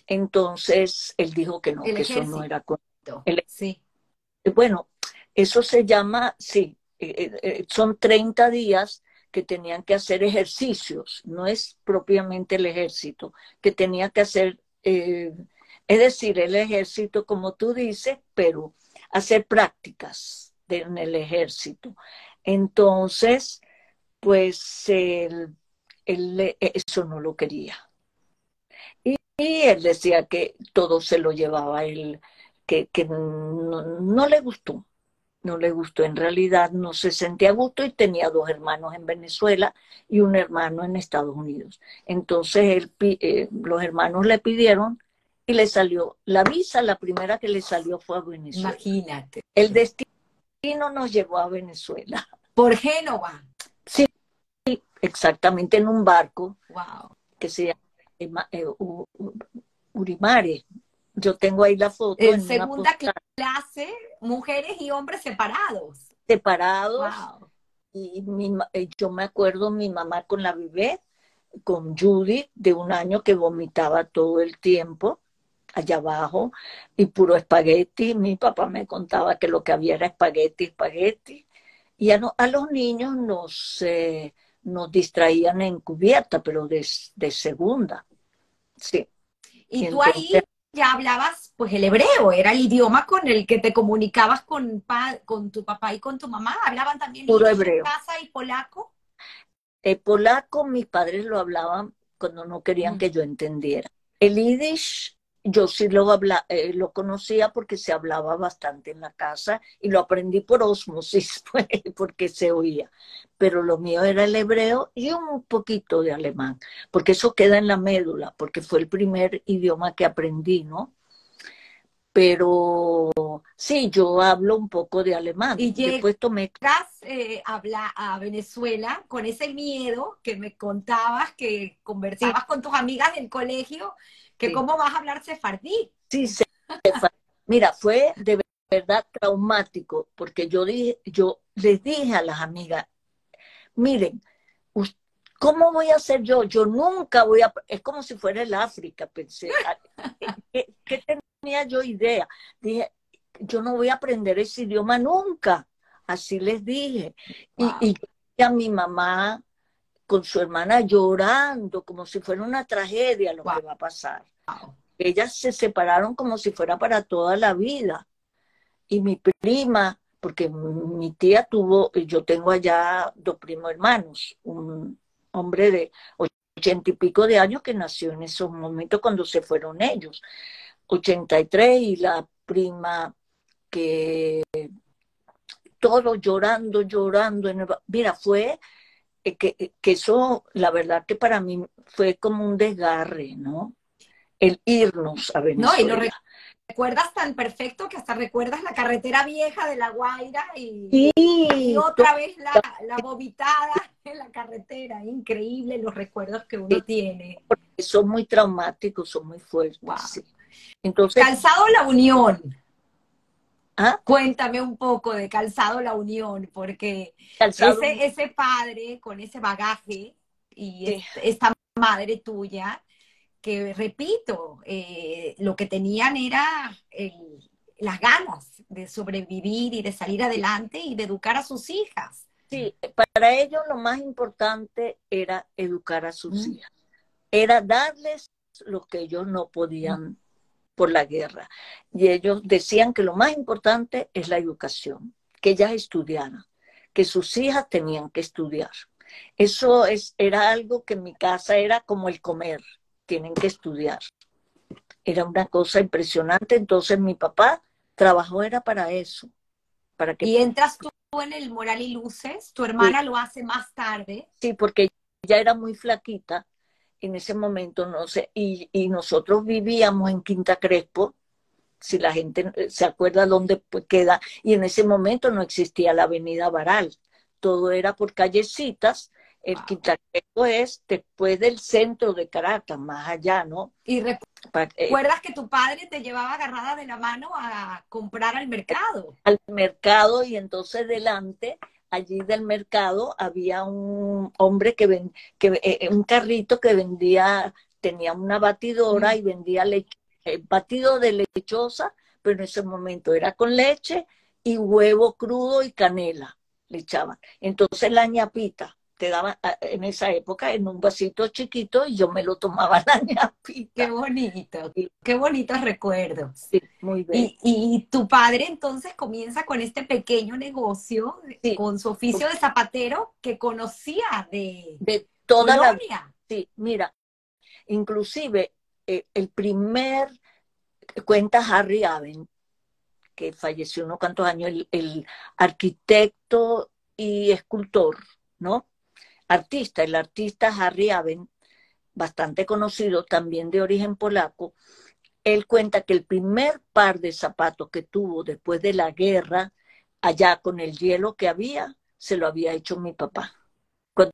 Entonces él dijo que no, que eso no era correcto. sí. Bueno, eso se llama, sí, eh, eh, eh, son 30 días que tenían que hacer ejercicios, no es propiamente el ejército, que tenía que hacer, es decir, el ejército, como tú dices, pero hacer prácticas en el ejército. Entonces, pues él, eso no lo quería. Y, él decía que todo se lo llevaba él, que, no le gustó no le gustó. En realidad no se sentía a gusto y tenía dos hermanos en Venezuela y un hermano en Estados Unidos. Entonces él, eh, los hermanos le pidieron y le salió la visa, la primera que le salió fue a Venezuela. Imagínate. El destino nos llevó a Venezuela. Por Génova. Sí, exactamente en un barco wow. que se llama eh, Urimare, yo tengo ahí la foto. En, segunda clase, mujeres y hombres separados. Separados. Y eh, yo me acuerdo mi mamá con la bebé, con Judy, de un año que vomitaba todo el tiempo allá abajo y puro espagueti. Mi papá me contaba que lo que había era espagueti, espagueti. Y a, a los niños nos, eh, nos distraían en cubierta, pero de, de segunda. Sí. Y, tú ahí ya hablabas pues el hebreo, era el idioma con el que te comunicabas con, con tu papá y con tu mamá. ¿Hablaban también Puro hebreo. casa y polaco? El polaco mis padres lo hablaban cuando no querían mm. que yo entendiera. El yiddish yo sí lo, habla, eh, lo conocía porque se hablaba bastante en la casa y lo aprendí por osmosis, pues, porque se oía. Pero lo mío era el hebreo y un poquito de alemán, porque eso queda en la médula, porque fue el primer idioma que aprendí, ¿no? pero sí, yo hablo un poco de alemán. Y Después tomé... Eh, habla a Venezuela con ese miedo que me contabas, que conversabas con tus amigas del colegio, que cómo vas a hablar sefardí. Sí, mira, fue de verdad traumático, porque yo, dije, yo les dije a las amigas, miren, ¿cómo voy a hacer yo? Yo nunca voy a... Es como si fuera el África, pensé. ¿Qué, tenía yo idea? Dije, yo no voy a aprender ese idioma nunca. Así les dije. Y, a mi mamá con su hermana llorando, como si fuera una tragedia lo que va a pasar. Ellas se separaron como si fuera para toda la vida. Y mi prima, porque mi tía tuvo, yo tengo allá dos primos hermanos, un, hombre de ochenta y pico de años que nació en esos momentos cuando se fueron ellos. 83 y la prima que todo llorando, llorando. Mira, fue eh, que, que, eso, la verdad que para mí fue como un desgarre, ¿no? El irnos a Venezuela. No, y recuerdas tan perfecto que hasta recuerdas la carretera vieja de La Guaira y, otra vez la, la, vomitada en la carretera. Increíble los recuerdos que uno tiene. Son muy traumáticos, son muy fuertes. Entonces, Calzado La Unión. ¿Ah? Cuéntame un poco de Calzado La Unión, porque ese, ese padre con ese bagaje y esta madre tuya que repito, eh, lo que tenían era las ganas de sobrevivir y de salir adelante y de educar a sus hijas. Sí, para ellos lo más importante era educar a sus hijas, era darles lo que ellos no podían por la guerra. Y ellos decían que lo más importante es la educación, que ellas estudiaran, que sus hijas tenían que estudiar. Eso es, era algo que en mi casa era como el comer tienen que estudiar. Era una cosa impresionante, entonces mi papá trabajó era para eso. Para que... Y entras tú en el Moral y Luces, tu hermana lo hace más tarde. Sí, porque ella era muy flaquita en ese momento, no sé, y, y nosotros vivíamos en Quinta Crespo, si la gente se acuerda dónde queda, y en ese momento no existía la avenida Baral, todo era por callecitas, el Quintaqueco es después del centro de Caracas, más allá, ¿no? Y eh, recuerdas que tu padre te llevaba agarrada de la mano a comprar al mercado. Al mercado y entonces delante, allí del mercado, había un hombre que vendía, que, eh, eh, un carrito que vendía, tenía una batidora y vendía leche, batido de lechosa, pero en ese momento era con leche y huevo crudo y canela le echaban. Entonces la ñapita te daban en esa época en un vasito chiquito y yo me lo tomaba la ñapita. Qué bonito, qué bonitos recuerdos. Sí, muy bien. Y, tu padre entonces comienza con este pequeño negocio, con su oficio de zapatero que conocía de, de toda la vida. Sí, mira, inclusive eh, el primer, cuenta Harry Aben, que falleció unos cuantos años, el arquitecto y escultor, ¿no? Artista, el artista Harry Aben, bastante conocido, también de origen polaco, él cuenta que el primer par de zapatos que tuvo después de la guerra, allá con el hielo que había, se lo había hecho mi papá. Cuando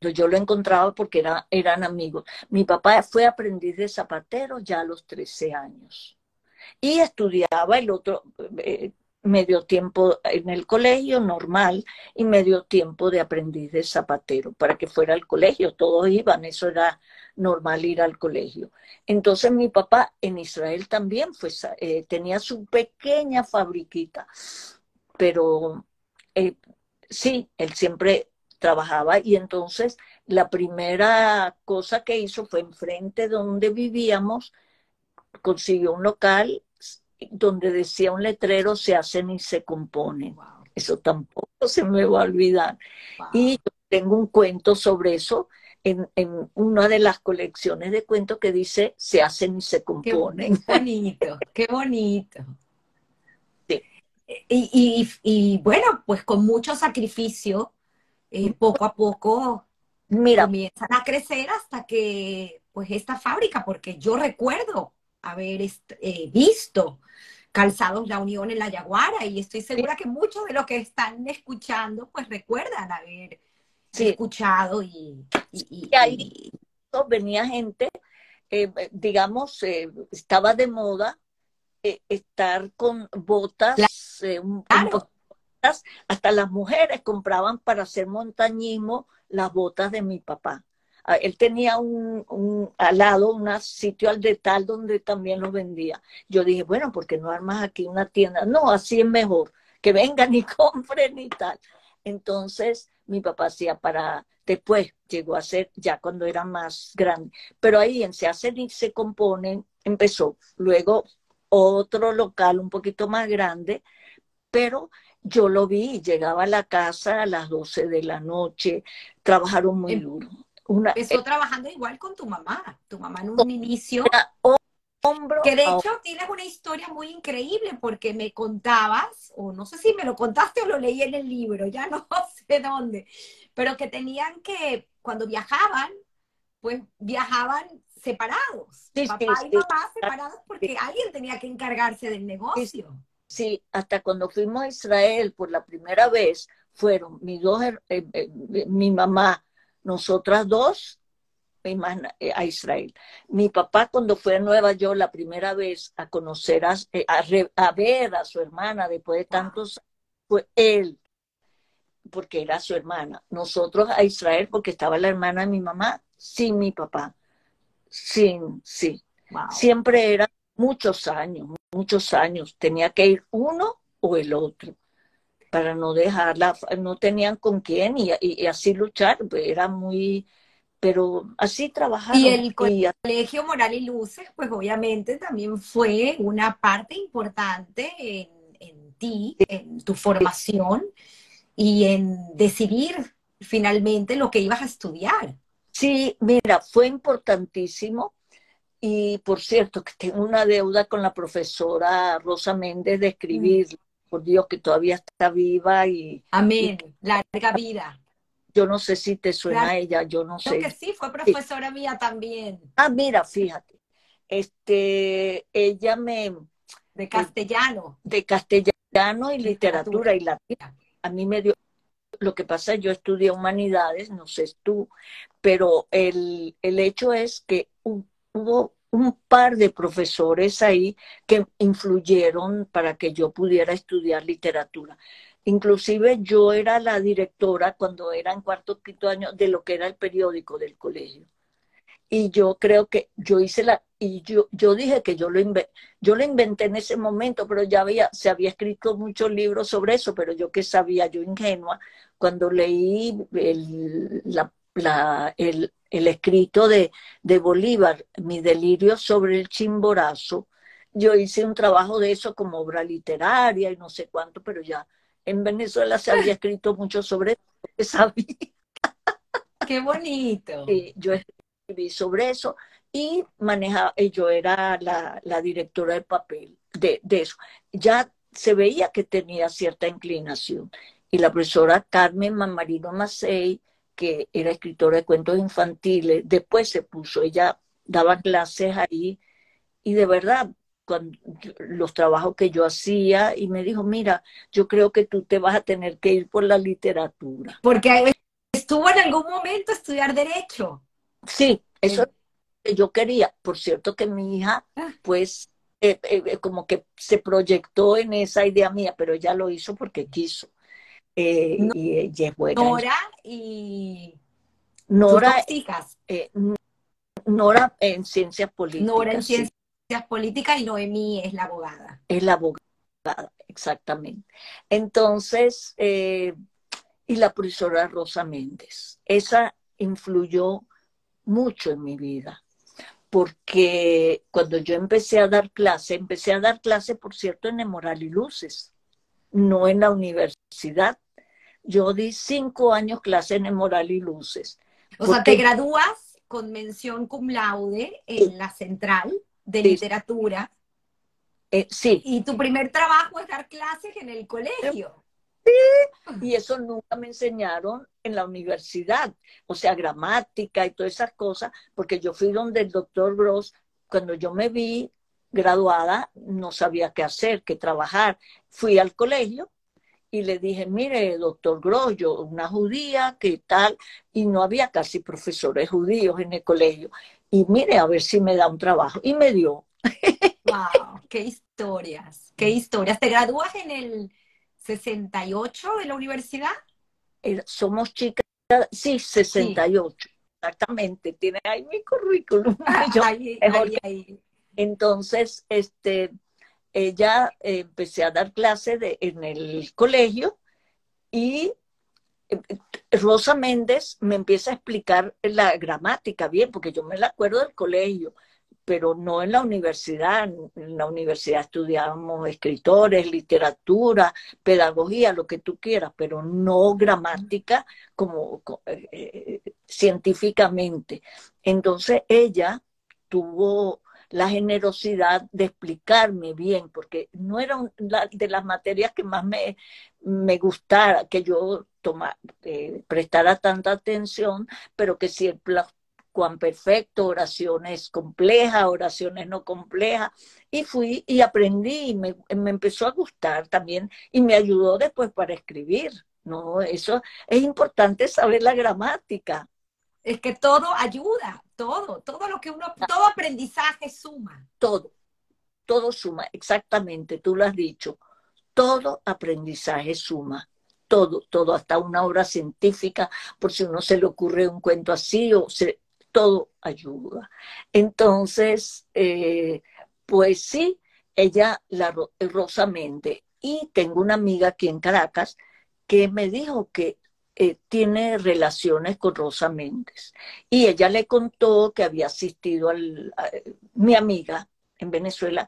yo lo encontraba porque era, eran amigos. Mi papá fue aprendiz de zapatero ya a los 13 años. Y estudiaba el otro, eh, medio tiempo en el colegio normal y medio tiempo de aprendiz de zapatero para que fuera al colegio. Todos iban, eso era normal ir al colegio. Entonces mi papá en Israel también fue, eh, tenía su pequeña fabriquita, pero eh, sí, él siempre trabajaba y entonces la primera cosa que hizo fue enfrente donde vivíamos, consiguió un local donde decía un letrero, se hacen y se componen. Eso tampoco se me va a olvidar. Y tengo un cuento sobre eso en, una de las colecciones de cuentos que dice, se hacen y se componen. Qué bonito, qué bonito. Y, bueno, pues con mucho sacrificio, eh, poco a poco Mira, comienzan a crecer hasta que, pues esta fábrica, porque yo recuerdo haber eh, visto Calzados La Unión en la Yaguara y estoy segura que muchos de los que están escuchando pues recuerdan haber escuchado y, ahí venía gente, eh, digamos, eh, estaba de moda estar con botas, hasta las mujeres compraban para hacer montañismo las botas de mi papá. Ah, él tenía un, un, al lado un sitio al detal donde también lo vendía. Yo dije, bueno, ¿por qué no armas aquí una tienda? No, así es mejor, que vengan y compren y tal. Entonces, mi papá hacía para, después llegó a ser ya cuando era más grande, pero ahí en se hacen y se componen, empezó. Luego otro local un poquito más grande, pero yo lo vi, llegaba a la casa a las 12 de la noche, trabajaron muy duro. Una, Empezó eh, trabajando igual con tu mamá, tu mamá en un inicio. Hombro que de hecho tienes una historia muy increíble porque me contabas, o no sé si me lo contaste o lo leí en el libro, ya no sé dónde, pero que tenían que, cuando viajaban, pues viajaban separados, papá y mamá separados porque alguien tenía que encargarse del negocio. Sí, hasta cuando fuimos a Israel por la primera vez, fueron mis dos, eh, eh, mi mamá, nosotras dos, eh, a Israel. Mi papá cuando fue a Nueva York la primera vez a conocer, a, a, ver a su hermana después de tantos, fue él, porque era su hermana. Nosotros a Israel porque estaba la hermana de mi mamá, sin mi papá, sin, sí. Siempre era muchos años, muchos años. Tenía que ir uno o el otro para no dejarla, no tenían con quién y, así luchar, pues, era muy, pero así trabajar. Y el Colegio Moral y Luces, pues obviamente también fue una parte importante en, en ti, en tu formación y en decidir finalmente lo que ibas a estudiar. Sí, mira, fue importantísimo y por cierto, que tengo una deuda con la profesora Rosa Méndez de escribir, mm. Por Dios, que todavía está viva y... Amén, larga vida. Yo no sé si te suena a ella, yo no sé. Creo que sí, fue profesora mía también. Ah, mira, fíjate. Este, ella me... De castellano. De castellano y literatura, y latina. A mí me dio... Lo que pasa, yo estudié humanidades, no sé tú, pero el, el hecho es que hubo un par de profesores ahí que influyeron para que yo pudiera estudiar literatura. Inclusive yo era la directora cuando era en cuarto quinto año de lo que era el periódico del colegio. Y yo creo que yo hice la, y yo, yo dije que yo lo, inventé, yo lo inventé en ese momento, pero ya había, se había escrito muchos libros sobre eso, pero yo que sabía, yo ingenua, cuando leí el, la, la, el, el escrito de, de Bolívar, Mi delirio sobre el chimborazo, yo hice un trabajo de eso como obra literaria y no sé cuánto, pero ya en Venezuela se había escrito mucho sobre eso, Qué bonito. yo escribí sobre eso y manejaba, yo era la, la directora del papel de, de, eso. Ya se veía que tenía cierta inclinación. Y la profesora Carmen Mamarino Macei que era escritora de cuentos infantiles, después se puso, ella daba clases ahí y de verdad, cuando, los trabajos que yo hacía y me dijo, mira, yo creo que tú te vas a tener que ir por la literatura. Porque estuvo en algún momento a estudiar derecho. Sí, eso es lo que yo quería. Por cierto que mi hija, ah. pues, eh, eh, eh, como que se proyectó en esa idea mía, pero ella lo hizo porque quiso. Eh, y ella es buena. Nora y Nora, eh, Nora en ciencias políticas. Nora en ciencias políticas y Noemí es la abogada. Es la abogada, exactamente. Entonces, eh, y la profesora Rosa Méndez. Esa influyó mucho en mi vida, porque cuando yo empecé a dar clase, empecé a dar clase, por cierto, en Moral y Luces, no en la universidad, yo di cinco años clase en Moral y Luces. O sea, te gradúas con mención cum laude en la central de literatura. Eh, sí. Y tu primer trabajo es dar clases en el colegio. Sí, y eso nunca me enseñaron en la universidad, o sea, gramática y todas esas cosas, porque yo fui donde el doctor Gross, cuando yo me vi graduada, no sabía qué hacer, qué trabajar. Fui al colegio y le dije, mire, doctor Grollo, una judía, ¿qué tal? Y no había casi profesores judíos en el colegio. Y mire, a ver si me da un trabajo. Y me dio. ¡Wow! ¡Qué historias! ¡Qué historias! ¿Te gradúas en el 68 de la universidad? Somos chicas, sí, 68. Exactamente, tiene ahí mi currículum. Entonces, este, ella eh, empecé a dar clase de, en el colegio y eh, Rosa Méndez me empieza a explicar la gramática bien, porque yo me la acuerdo del colegio, pero no en la universidad. En la universidad estudiábamos escritores, literatura, pedagogía, lo que tú quieras, pero no gramática como eh, científicamente. Entonces ella tuvo la generosidad de explicarme bien, porque no era de las materias que más me, me gustara, que yo eh, prestara tanta atención, pero que si el cuán perfecto, oraciones complejas, oraciones no complejas, y fui y aprendí y me, me empezó a gustar también y me ayudó después para escribir. No, eso es importante saber la gramática. Es que todo ayuda, todo, todo lo que uno, todo aprendizaje suma. Todo, todo suma, exactamente, tú lo has dicho. Todo aprendizaje suma, todo, todo, hasta una obra científica, por si uno se le ocurre un cuento así, o se, todo ayuda. Entonces, eh, pues sí, ella, la Rosa Méndez, y tengo una amiga aquí en Caracas que me dijo que eh, tiene relaciones con Rosa Méndez. Y ella le contó que había asistido a, mi amiga en Venezuela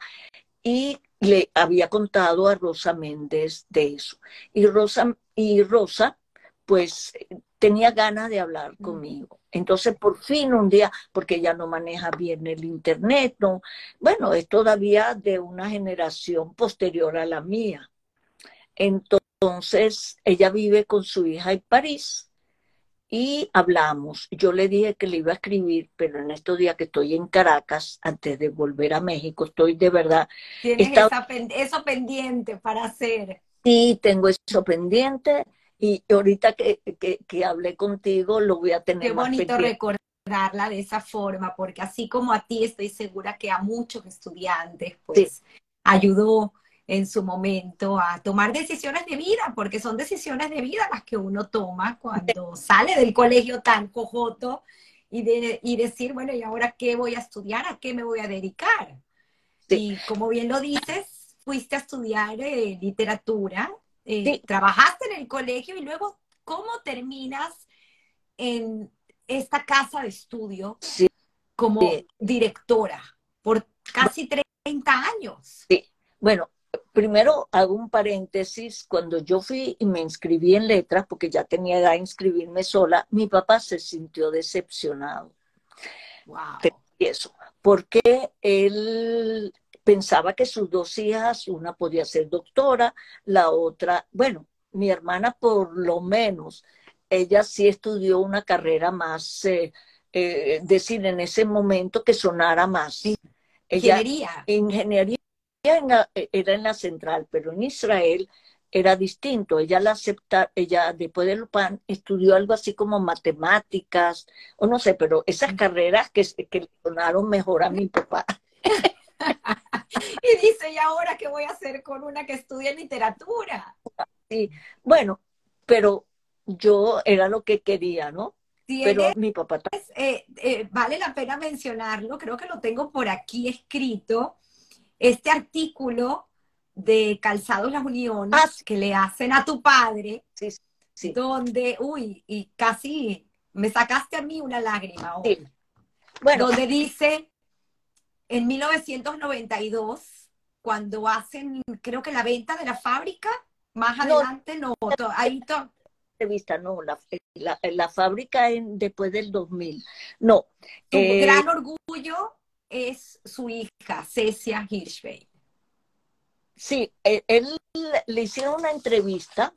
y le había contado a Rosa Méndez de eso. Y Rosa, y Rosa pues tenía ganas de hablar mm. conmigo. Entonces, por fin un día, porque ella no maneja bien el Internet, no, bueno, es todavía de una generación posterior a la mía. Entonces, entonces, ella vive con su hija en París y hablamos. Yo le dije que le iba a escribir, pero en estos días que estoy en Caracas, antes de volver a México, estoy de verdad... Tienes eso pendiente para hacer. Sí, tengo eso pendiente y ahorita que, que, hablé contigo lo voy a tener. Qué bonito recordarla de esa forma, porque así como a ti estoy segura que a muchos estudiantes, pues ayudó en su momento a tomar decisiones de vida, porque son decisiones de vida las que uno toma cuando sale del colegio tan cojoto y, de, y decir, bueno, ¿y ahora qué voy a estudiar? ¿A qué me voy a dedicar? Y como bien lo dices, fuiste a estudiar eh, literatura, eh, trabajaste en el colegio y luego, ¿cómo terminas en esta casa de estudio como directora por casi 30 años? Sí, bueno, primero hago un paréntesis, cuando yo fui y me inscribí en letras, porque ya tenía edad de inscribirme sola, mi papá se sintió decepcionado. Wow. Eso, porque él pensaba que sus dos hijas, una podía ser doctora, la otra, bueno, mi hermana por lo menos, ella sí estudió una carrera más, eh, eh, decir, en ese momento que sonara más. Ingeniería. Ingeniería era en la central, pero en Israel era distinto. Ella la acepta, ella después del PAN estudió algo así como matemáticas, o no sé, pero esas carreras que, que le sonaron mejor a mi papá. y dice, ¿y ahora qué voy a hacer con una que estudia literatura? Sí, bueno, pero yo era lo que quería, ¿no? pero mi papá eh, eh, vale la pena mencionarlo, creo que lo tengo por aquí escrito este artículo de Calzados Las Uniones ah, que le hacen a tu padre, donde, uy, y casi me sacaste a mí una lágrima. Bueno, donde dice, en 1992, cuando hacen, creo que la venta de la fábrica, más adelante no, ahí vista, no, la, la, fábrica en, después del 2000. No. Tu eh, gran orgullo es su hija, Cecia Hirschfeld. Sí, e, él, le hicieron una entrevista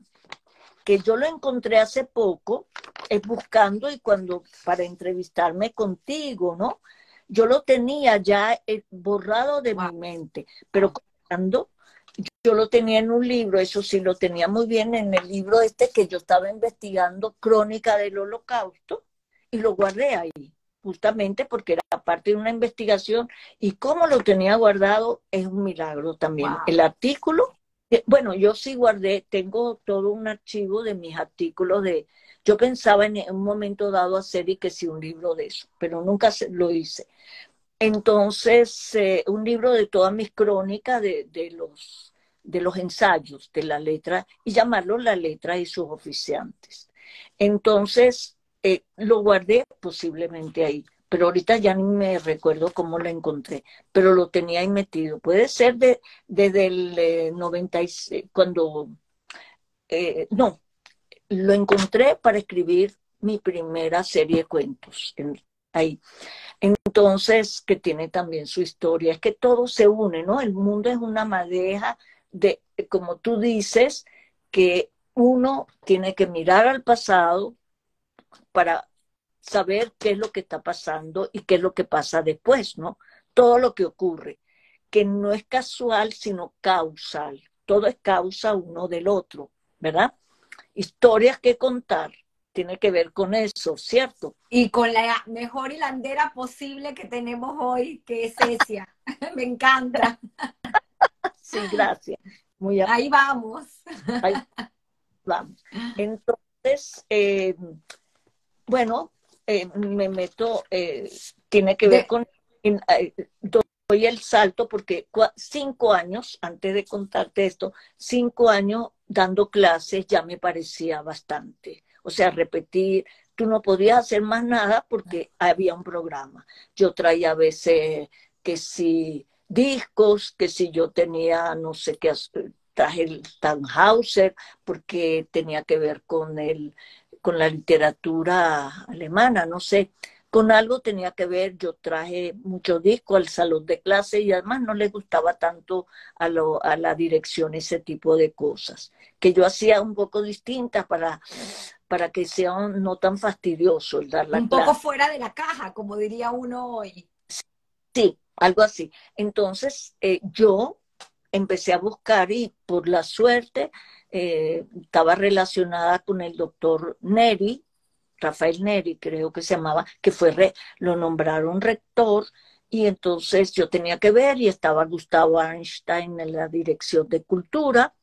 que yo lo encontré hace poco, es buscando y cuando para entrevistarme contigo, ¿no? yo lo tenía ya eh, borrado de mi mente, pero cuando yo lo tenía en un libro, eso sí lo tenía muy bien en el libro este que yo estaba investigando, Crónica del Holocausto, y lo guardé ahí, justamente porque era parte de una investigación y cómo lo tenía guardado es un milagro también. El artículo, eh, bueno, yo sí guardé, tengo todo un archivo de mis artículos de, yo pensaba en un momento dado hacer y que sí un libro de eso, pero nunca lo hice. Entonces, eh, un libro de todas mis crónicas de, de, los, de los ensayos de la letra y llamarlo La letra y sus oficiantes. Entonces, eh, lo guardé posiblemente ahí, pero ahorita ya ni me recuerdo cómo lo encontré, pero lo tenía ahí metido. Puede ser de, desde el 96, eh, cuando, no, lo encontré para escribir mi primera serie de cuentos ahí. Entonces, que tiene también su historia, es que todo se une, ¿no? El mundo es una madeja de, como tú dices, que uno tiene que mirar al pasado para saber qué es lo que está pasando y qué es lo que pasa después, ¿no? Todo lo que ocurre, que no es casual, sino causal. Todo es causa uno del otro, ¿verdad? historias que contar tiene que ver con eso, ¿cierto? Y con la mejor hilandera posible que tenemos hoy, que es Cecia. Me encanta. sí, gracias. Muy Ahí vamos. Ahí vamos. Entonces, eh, bueno, eh, me meto, eh, tiene que ver con, doy el salto porque cinco años, antes de contarte esto, cinco años dando clases ya me parecía bastante. O sea, repetir, tú no podías hacer más nada porque había un programa. Yo traía a veces que si discos, que si yo tenía, no sé qué, traje el Tannhauser porque tenía que ver con el, con la literatura alemana, no sé con algo tenía que ver, yo traje mucho disco al salón de clase y además no le gustaba tanto a, lo, a la dirección ese tipo de cosas, que yo hacía un poco distintas para, para que sea no tan fastidioso el dar la Un poco fuera de la caja, como diría uno hoy. Sí, algo así. Entonces eh, yo empecé a buscar y por la suerte eh, estaba relacionada con el doctor Neri, Rafael Neri, creo que se llamaba, que fue, re, lo nombraron rector, y entonces yo tenía que ver, y estaba Gustavo Einstein en la dirección de cultura,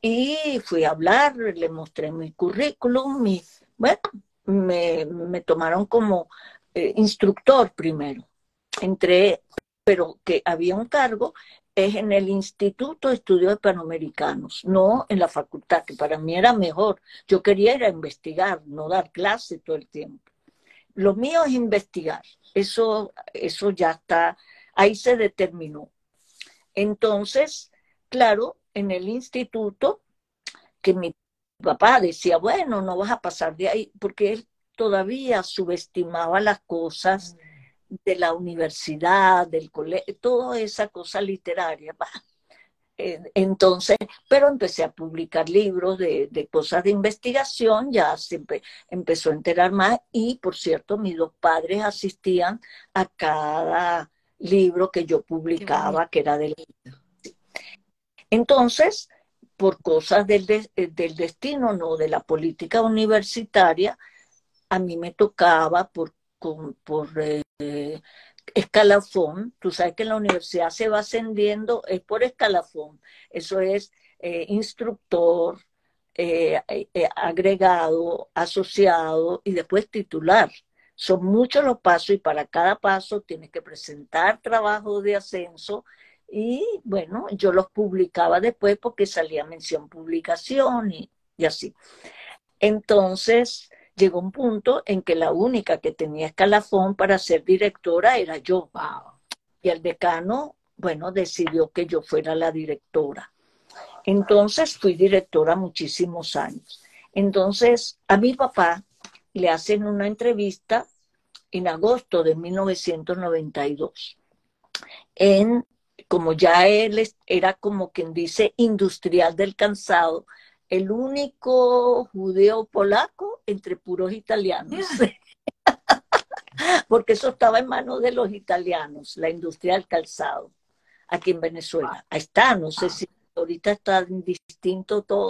y fui a hablar, le mostré mi currículum, y bueno, me, me tomaron como eh, instructor primero. Entré, pero que había un cargo es en el Instituto de Estudios Panamericanos, no en la facultad, que para mí era mejor. Yo quería ir a investigar, no dar clase todo el tiempo. Lo mío es investigar, eso, eso ya está, ahí se determinó. Entonces, claro, en el instituto, que mi papá decía, bueno, no vas a pasar de ahí, porque él todavía subestimaba las cosas de la universidad, del colegio, toda esa cosa literaria. Entonces, pero empecé a publicar libros de, cosas de investigación, ya siempre empezó a enterar más y, por cierto, mis dos padres asistían a cada libro que yo publicaba, que era del... Entonces, por cosas del, del destino, no de la política universitaria, a mí me tocaba por por eh, escalafón. Tú sabes que en la universidad se va ascendiendo, es por escalafón. Eso es eh, instructor, eh, agregado, asociado y después titular. Son muchos los pasos y para cada paso tienes que presentar trabajo de ascenso y bueno, yo los publicaba después porque salía mención publicación y así. Entonces, llegó un punto en que la única que tenía escalafón para ser directora era yo. Y el decano, bueno, decidió que yo fuera la directora. Entonces fui directora muchísimos años. Entonces a mi papá le hacen una entrevista en agosto de 1992. En, como ya él era como quien dice industrial del cansado, el único judeo polaco entre puros italianos. porque eso estaba en manos de los italianos, la industria del calzado, aquí en Venezuela. Ahí está, no sé si ahorita está distinto todo.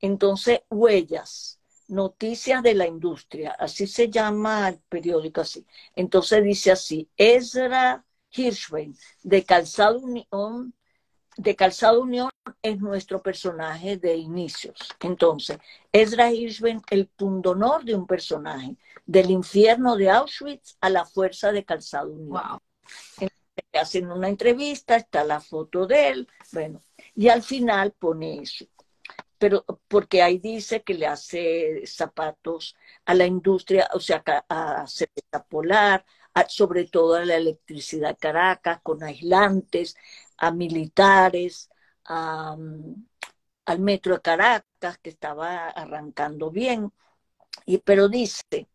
Entonces, huellas, noticias de la industria, así se llama el periódico así. Entonces dice así, Ezra Hirschwein, de Calzado Unión, de Calzado Unión es nuestro personaje de inicios. Entonces, Ezra Hirschwein, el pundonor de un personaje, del infierno de Auschwitz a la fuerza de Calzado Unión. hacen una entrevista, está la foto de él, bueno, y al final pone eso. Pero porque ahí dice que le hace zapatos a la industria, o sea, a Cerveza Polar, sobre todo a la electricidad Caracas, con aislantes, a militares, al metro de Caracas, que estaba arrancando bien. Y, pero dice,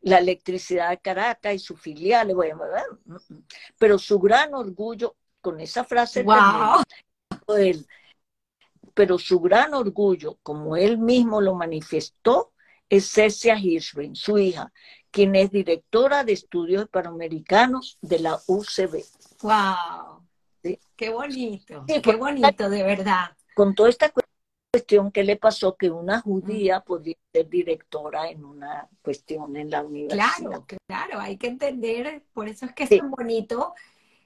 la electricidad de Caracas y sus filiales, bueno, pero su gran orgullo, con esa frase, wow. él, pero su gran orgullo, como él mismo lo manifestó, es Cecia Hirschbein, su hija, quien es directora de estudios hispanoamericanos de la UCB. ¡Wow! Qué bonito, qué bonito, de verdad. Con toda esta cuestión que le pasó que una judía podía ser directora en una cuestión en la universidad. Claro, claro, hay que entender, por eso es que es tan bonito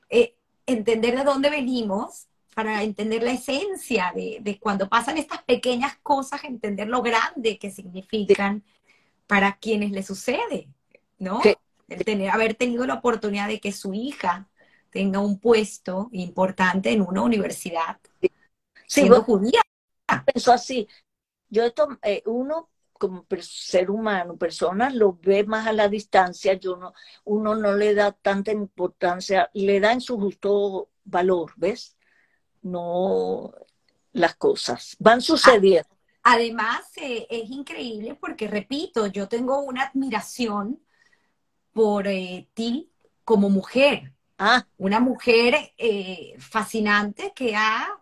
eh, entender de dónde venimos para entender la esencia de, cuando pasan estas pequeñas cosas, entender lo grande que significan para quienes le sucede, ¿no? El tener, haber tenido la oportunidad de que su hija tenga un puesto importante en una universidad, sí, siendo judía. Pensó así. Yo esto, eh, uno como ser humano, persona, lo ve más a la distancia, yo no, uno no le da tanta importancia, le da en su justo valor, ¿ves? no las cosas van sucediendo. Además, eh, es increíble porque, repito, yo tengo una admiración por eh, ti como mujer. Ah. Una mujer eh, fascinante que ha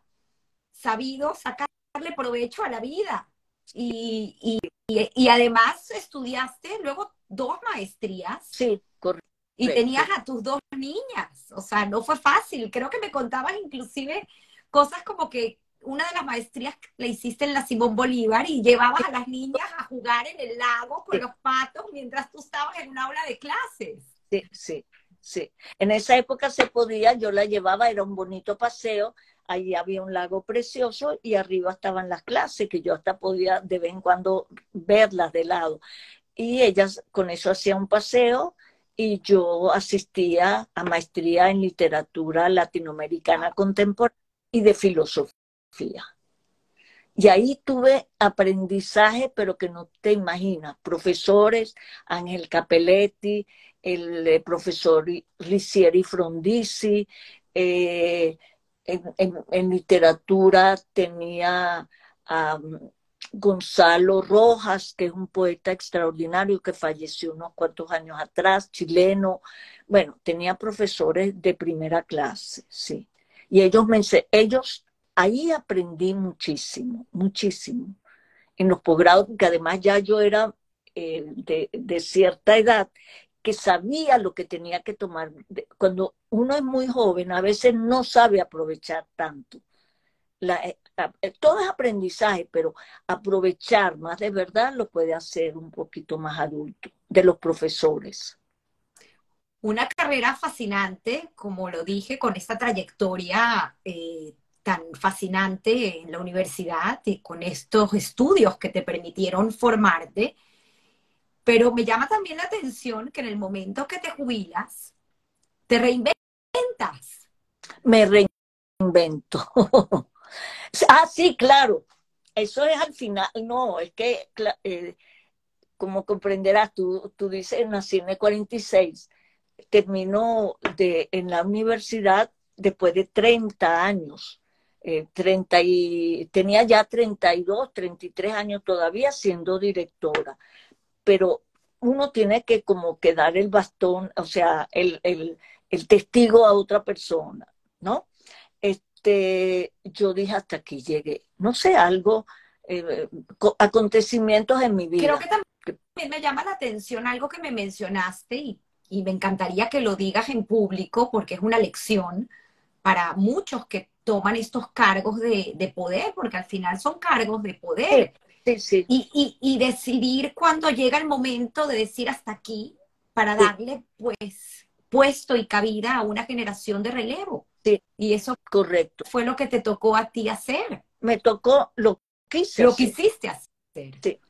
sabido sacarle provecho a la vida. Y, y, además estudiaste luego dos maestrías. Sí, correcto. Y tenías a tus dos niñas. O sea, no fue fácil. Creo que me contabas inclusive cosas como que una de las maestrías la hiciste en la Simón Bolívar y llevabas a las niñas a jugar en el lago con los patos mientras tú estabas en un aula de clases. Sí, sí, sí. En esa época se podía, yo la llevaba, era un bonito paseo, ahí había un lago precioso y arriba estaban las clases, que yo hasta podía de vez en cuando verlas de lado. Y ellas con eso hacían un paseo y yo asistía a maestría en literatura latinoamericana contemporánea y de filosofía. Y ahí tuve aprendizaje, pero que no te imaginas. Profesores, Ángel Capelletti, el eh, profesor Ricieri Frondizi, eh, en, literatura tenía a Gonzalo Rojas, que es un poeta extraordinario que falleció unos cuantos años atrás, chileno. Bueno, tenía profesores de primera clase, sí. Y ellos me ellos, ahí aprendí muchísimo, muchísimo. En los posgrados, que además ya yo era eh, de, cierta edad, que sabía lo que tenía que tomar. Cuando uno es muy joven, a veces no sabe aprovechar tanto. Eh, eh, todo es aprendizaje, pero aprovechar más de verdad lo puede hacer un poquito más adulto, de los profesores una carrera fascinante, como lo dije, con esta trayectoria tan fascinante en la universidad y con estos estudios que te permitieron formarte. Pero me llama también la atención que en el momento que te jubilas, te reinventas. Me reinvento. ah, sí, claro. Eso es al final. No, es que, eh, como comprenderás, tú, tú dices, nací en el 46 terminó de, en la universidad después de 30 años. Eh, y, tenía ya 32, 33 años todavía siendo directora, pero uno tiene que como que dar el bastón, o sea, el, el, el testigo a otra persona, ¿no? Este, yo dije hasta aquí llegué, no sé, algo, eh, acontecimientos en mi vida. Creo que también me llama la atención algo que me mencionaste y y me encantaría que lo digas en público porque es una lección para muchos que toman estos cargos de, poder, porque al final son cargos de poder. Sí, sí. Y, y, decidir cuando llega el momento de decir hasta aquí para darle pues puesto y cabida a una generación de relevo. Sí. Y eso correcto. fue lo que te tocó a ti hacer. Me tocó lo que hice Lo quisiste hacer. Sí.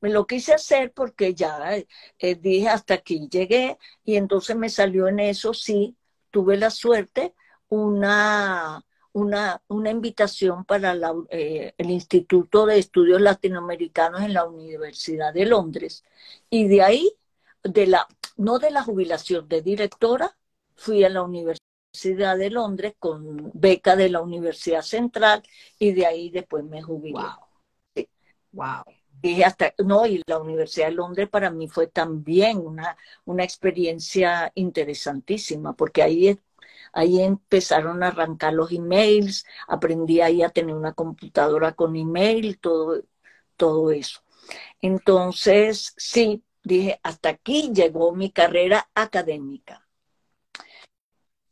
Me lo quise hacer porque ya eh, dije hasta aquí llegué y entonces me salió en eso, sí, tuve la suerte una, una, una invitación para eh, el Instituto de Estudios Latinoamericanos en la Universidad de Londres. Y de ahí, de la, no de la jubilación de directora, fui a la Universidad de Londres con beca de la Universidad Central y de ahí después me jubilé. Wow. wow. Dije hasta, no, y la Universidad de Londres para mí fue también una, una experiencia interesantísima, porque ahí Ahí empezaron a arrancar los emails, aprendí ahí a tener una computadora con email, todo, todo eso. Entonces, sí, dije, hasta aquí llegó mi carrera académica.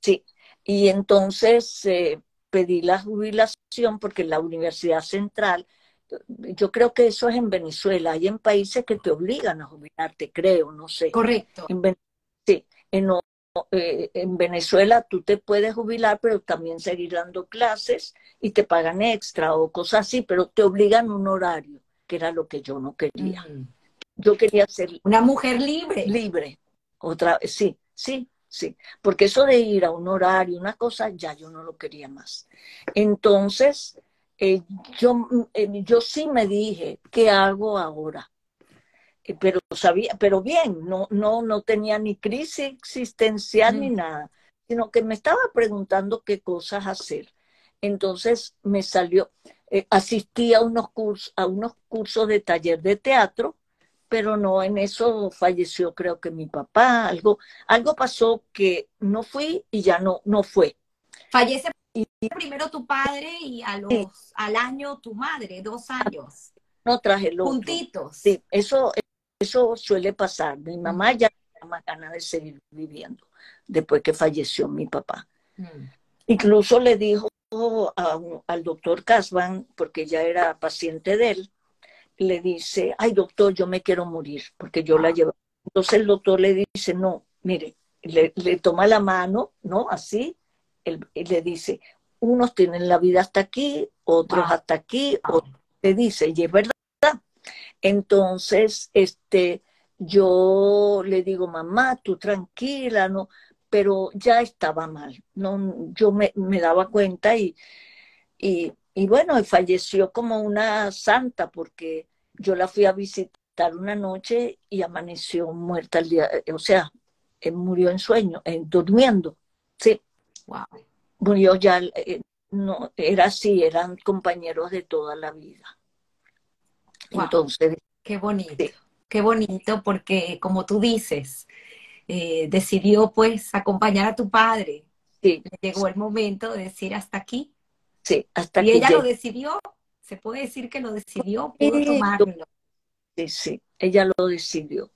Sí, y entonces eh, pedí la jubilación porque la Universidad Central, yo creo que eso es en Venezuela, hay en países que te obligan a jubilarte, creo, no sé. Correcto. sí, en eh, en Venezuela tú te puedes jubilar, pero también seguir dando clases y te pagan extra o cosas así, pero te obligan un horario, que era lo que yo no quería. Yo quería ser una mujer libre. Libre. Otra sí, sí, sí, porque eso de ir a un horario, una cosa, ya yo no lo quería más. Entonces, eh, yo, eh, yo sí me dije, ¿qué hago ahora? Eh, pero sabía, pero bien, no, no, no tenía ni crisis existencial ni nada, sino que me estaba preguntando qué cosas hacer. Entonces me salió, eh, asistí a unos cursos, a unos cursos de taller de teatro, pero no en eso falleció creo que mi papá, algo, algo pasó que no fui y ya no, no fue. Fallece y, primero tu padre y a los, al año tu madre, dos años. No traje los Juntitos. Sí, eso, eso suele pasar. Mi mamá ya tenía más ganas de seguir viviendo después que falleció mi papá. Mm. Incluso le dijo al doctor Casban, porque ya era paciente de él, le dice, ay doctor, yo me quiero morir, porque yo la ah. llevo. Entonces el doctor le dice, no, mire, le, toma la mano, ¿no? Así, y le dice, unos tienen la vida hasta aquí, otros ah. hasta aquí, o le dice, y es verdad, entonces, este, yo le digo, mamá, tú tranquila, ¿no? Pero ya estaba mal, ¿no? Yo me, daba cuenta y, y, y bueno, y falleció como una santa porque yo la fui a visitar una noche y amaneció muerta el día, o sea, eh, murió en sueño, en, durmiendo, sí. Wow. Murió ya, eh, no, era así, eran compañeros de toda la vida. Entonces. Qué bonito, qué bonito, porque como tú dices, eh, decidió pues acompañar a tu padre. Sí. Llegó el momento de decir hasta aquí. Sí, hasta y ella lo decidió, se puede decir que lo decidió, pudo tomarlo. Sí, sí, ella lo decidió.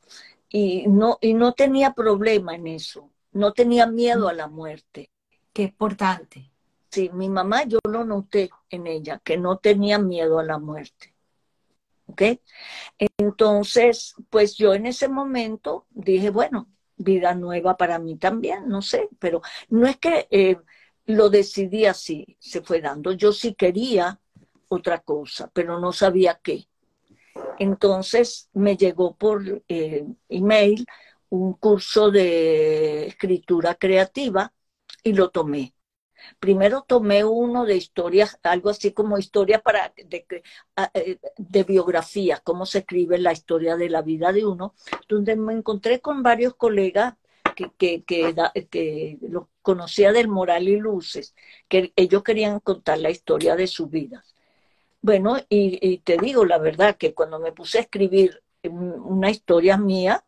Y no, y no tenía problema en eso, no tenía miedo a la muerte. Qué importante. Sí, mi mamá yo lo noté en ella, que no tenía miedo a la muerte. ¿Ok? Entonces, pues yo en ese momento dije, bueno, vida nueva para mí también, no sé, pero no es que eh, lo decidí así, se fue dando. Yo sí quería otra cosa, pero no sabía qué. Entonces me llegó por eh, email un curso de escritura creativa y lo tomé. Primero tomé uno de historias, algo así como historia para de, eh, de biografía, cómo se escribe la historia de la vida de uno, donde me encontré con varios colegas que, que, que, los conocía del Moral y Luces, que ellos querían contar la historia de su vida. Bueno, y, te digo la verdad que cuando me puse a escribir una historia mía,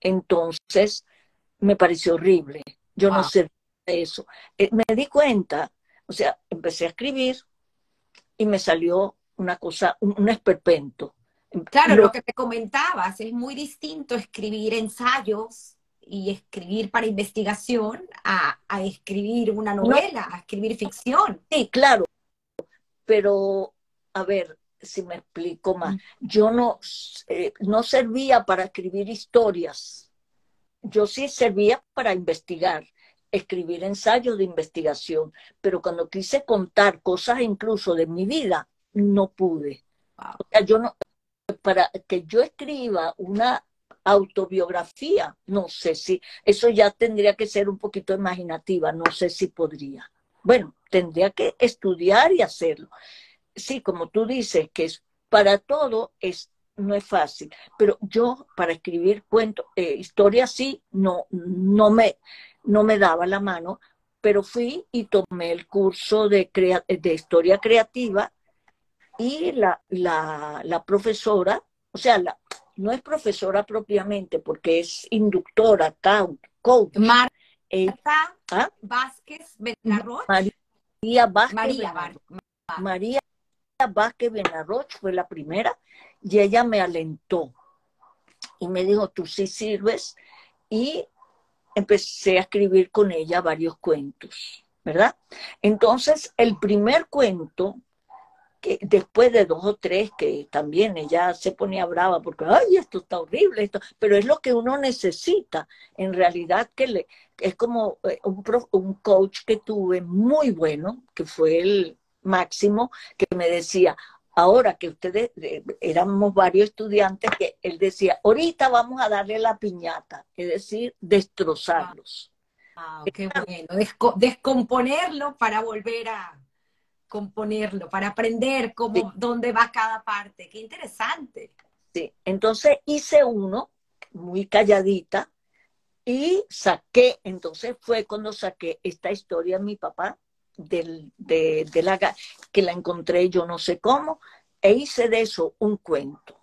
entonces me pareció horrible. Yo no eso. Eh, me di cuenta, o sea, empecé a escribir y me salió una cosa, un, esperpento. Claro, lo, que te comentabas, es muy distinto escribir ensayos y escribir para investigación a, escribir una novela, a escribir ficción. Sí, claro, pero a ver si me explico más. Mm. Yo no, eh, no servía para escribir historias, yo sí servía para investigar, escribir ensayos de investigación, pero cuando quise contar cosas incluso de mi vida, no pude. O sea, yo no, para que yo escriba una autobiografía, no sé si, eso ya tendría que ser un poquito imaginativa, no sé si podría. Bueno, tendría que estudiar y hacerlo. Sí, como tú dices, que es, para todo es, no es fácil, pero yo para escribir cuentos, eh, historias sí, no, no, me, no me daba la mano, pero fui y tomé el curso de, de historia creativa y la, la, la profesora, o sea, la, no es profesora propiamente porque es inductora, coach. Marta eh, ¿ah? Vázquez Benarroch. María Vázquez María, María Vázquez Benarroch fue la primera y ella me alentó y me dijo, tú sí sirves y empecé a escribir con ella varios cuentos, ¿verdad? Entonces, el primer cuento que después de dos o tres que también ella se ponía brava porque, ay, esto está horrible, esto, pero es lo que uno necesita. En realidad que le, es como eh, un, un coach que tuve muy bueno, que fue el máximo, que me decía, ahora que ustedes eh, éramos varios estudiantes, que él decía, ahorita vamos a darle la piñata, es decir, destrozarlos. Ah, qué bueno, descomponerlo para volver a componerlo, para aprender cómo, dónde va cada parte. Qué interesante. Sí, entonces hice uno muy calladita y saqué, entonces fue cuando saqué esta historia de mi papá, del, de, de la, que la encontré yo no sé cómo, e hice de eso un cuento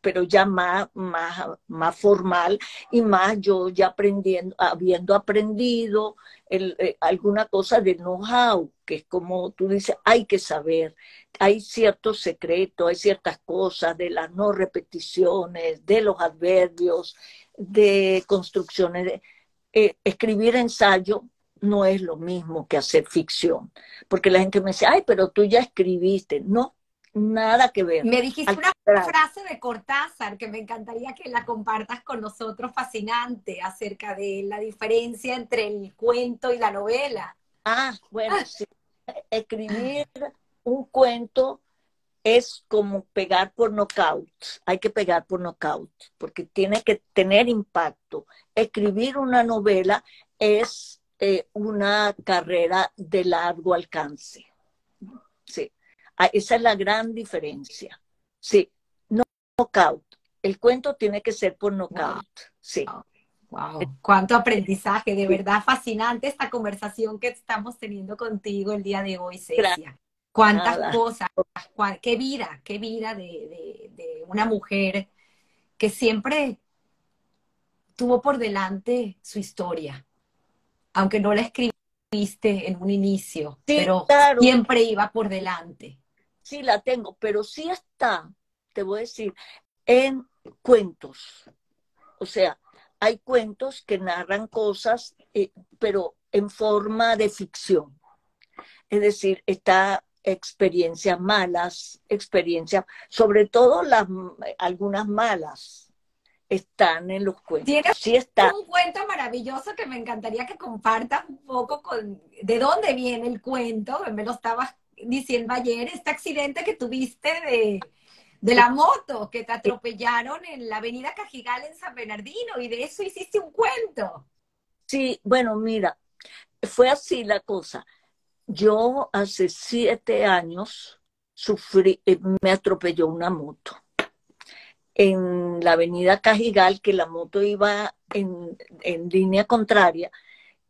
pero ya más, más, más formal y más yo ya aprendiendo, habiendo aprendido eh, alguna cosa de know-how, que es como tú dices, hay que saber, hay ciertos secretos, hay ciertas cosas de las no repeticiones, de los adverbios, de construcciones. De, eh, escribir ensayo no es lo mismo que hacer ficción, porque la gente me dice, ay, pero tú ya escribiste. No, nada que ver. Me dijiste una frase de Cortázar que me encantaría que la compartas con nosotros, fascinante, acerca de la diferencia entre el cuento y la novela. Ah, bueno, sí. Escribir un cuento es como pegar por knockout. Hay que pegar por knockout, porque tiene que tener impacto. Escribir una novela es eh, una carrera de largo alcance. Sí. Ah, esa es la gran diferencia. Sí, knockout. El cuento tiene que ser por knockout. Sí. Wow, cuánto aprendizaje, de verdad fascinante esta conversación que estamos teniendo contigo el día de hoy, Cecia. Cuántas cosas, qué vida, qué vida de, de, una mujer que siempre tuvo por delante su historia, aunque no la escribiste en un inicio, pero siempre iba por delante sí la tengo, pero sí está, te voy a decir, en cuentos. O sea, hay cuentos que narran cosas, eh, pero en forma de ficción. Es decir, está experiencias malas, experiencias, sobre todo las algunas malas están en los cuentos. Tienes sí está. un cuento maravilloso que me encantaría que compartas un poco con de dónde viene el cuento. Me lo estabas diciendo ayer, este accidente que tuviste de, de la moto, que te atropellaron en la avenida Cajigal en San Bernardino, y de eso hiciste un cuento. Sí, bueno, mira, fue así la cosa. Yo hace siete años sufrí, eh, me atropelló una moto en la avenida Cajigal, que la moto iba en, en línea contraria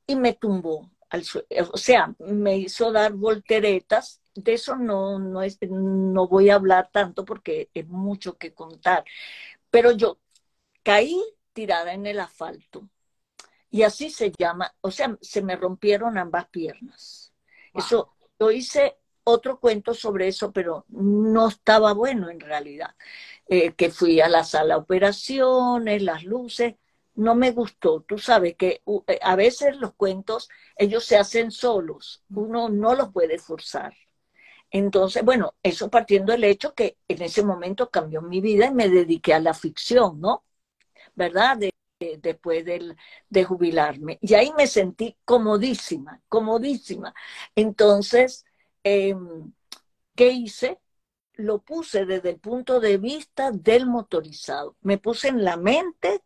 y me tumbó. Al, o sea, me hizo dar volteretas de eso no, no, es, no voy a hablar tanto porque es mucho que contar. Pero yo caí tirada en el asfalto. Y así se llama, o sea, se me rompieron ambas piernas. Eso, yo hice otro cuento sobre eso, pero no estaba bueno en realidad. Eh, que fui a la sala de operaciones, las luces, no me gustó. Tú sabes que eh, a veces los cuentos, ellos se hacen solos, uno no los puede forzar. Entonces, bueno, eso partiendo del hecho que en ese momento cambió mi vida y me dediqué a la ficción, ¿no? ¿Verdad? después de jubilarme. Y ahí me sentí comodísima, comodísima. Entonces, em, ¿qué hice? Lo puse desde el punto de vista del motorizado. Me puse en la mente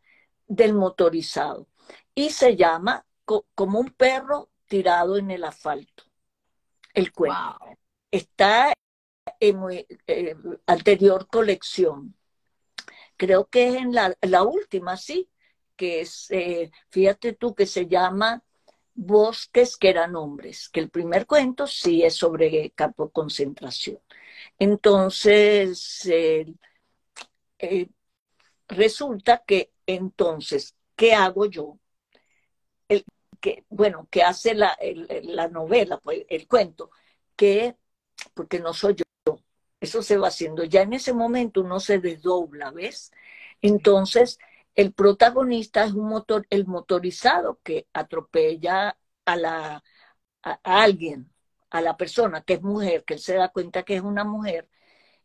del motorizado. Y se llama como un perro tirado en el asfalto. El cuento. Está en mi eh, anterior colección. Creo que es en la, la última, sí, que es, eh, fíjate tú, que se llama Bosques que eran hombres, que el primer cuento sí es sobre campo de concentración. Entonces, eh, resulta que entonces, ¿qué hago yo? El, que, bueno, ¿qué hace la, la novela, pues, el cuento? Que porque no soy yo. Eso se va haciendo. Ya en ese momento uno se desdobla, ¿ves? Entonces, el protagonista es un motor, el motorizado que atropella a la a, alguien, a la persona que es mujer, que él se da cuenta que es una mujer,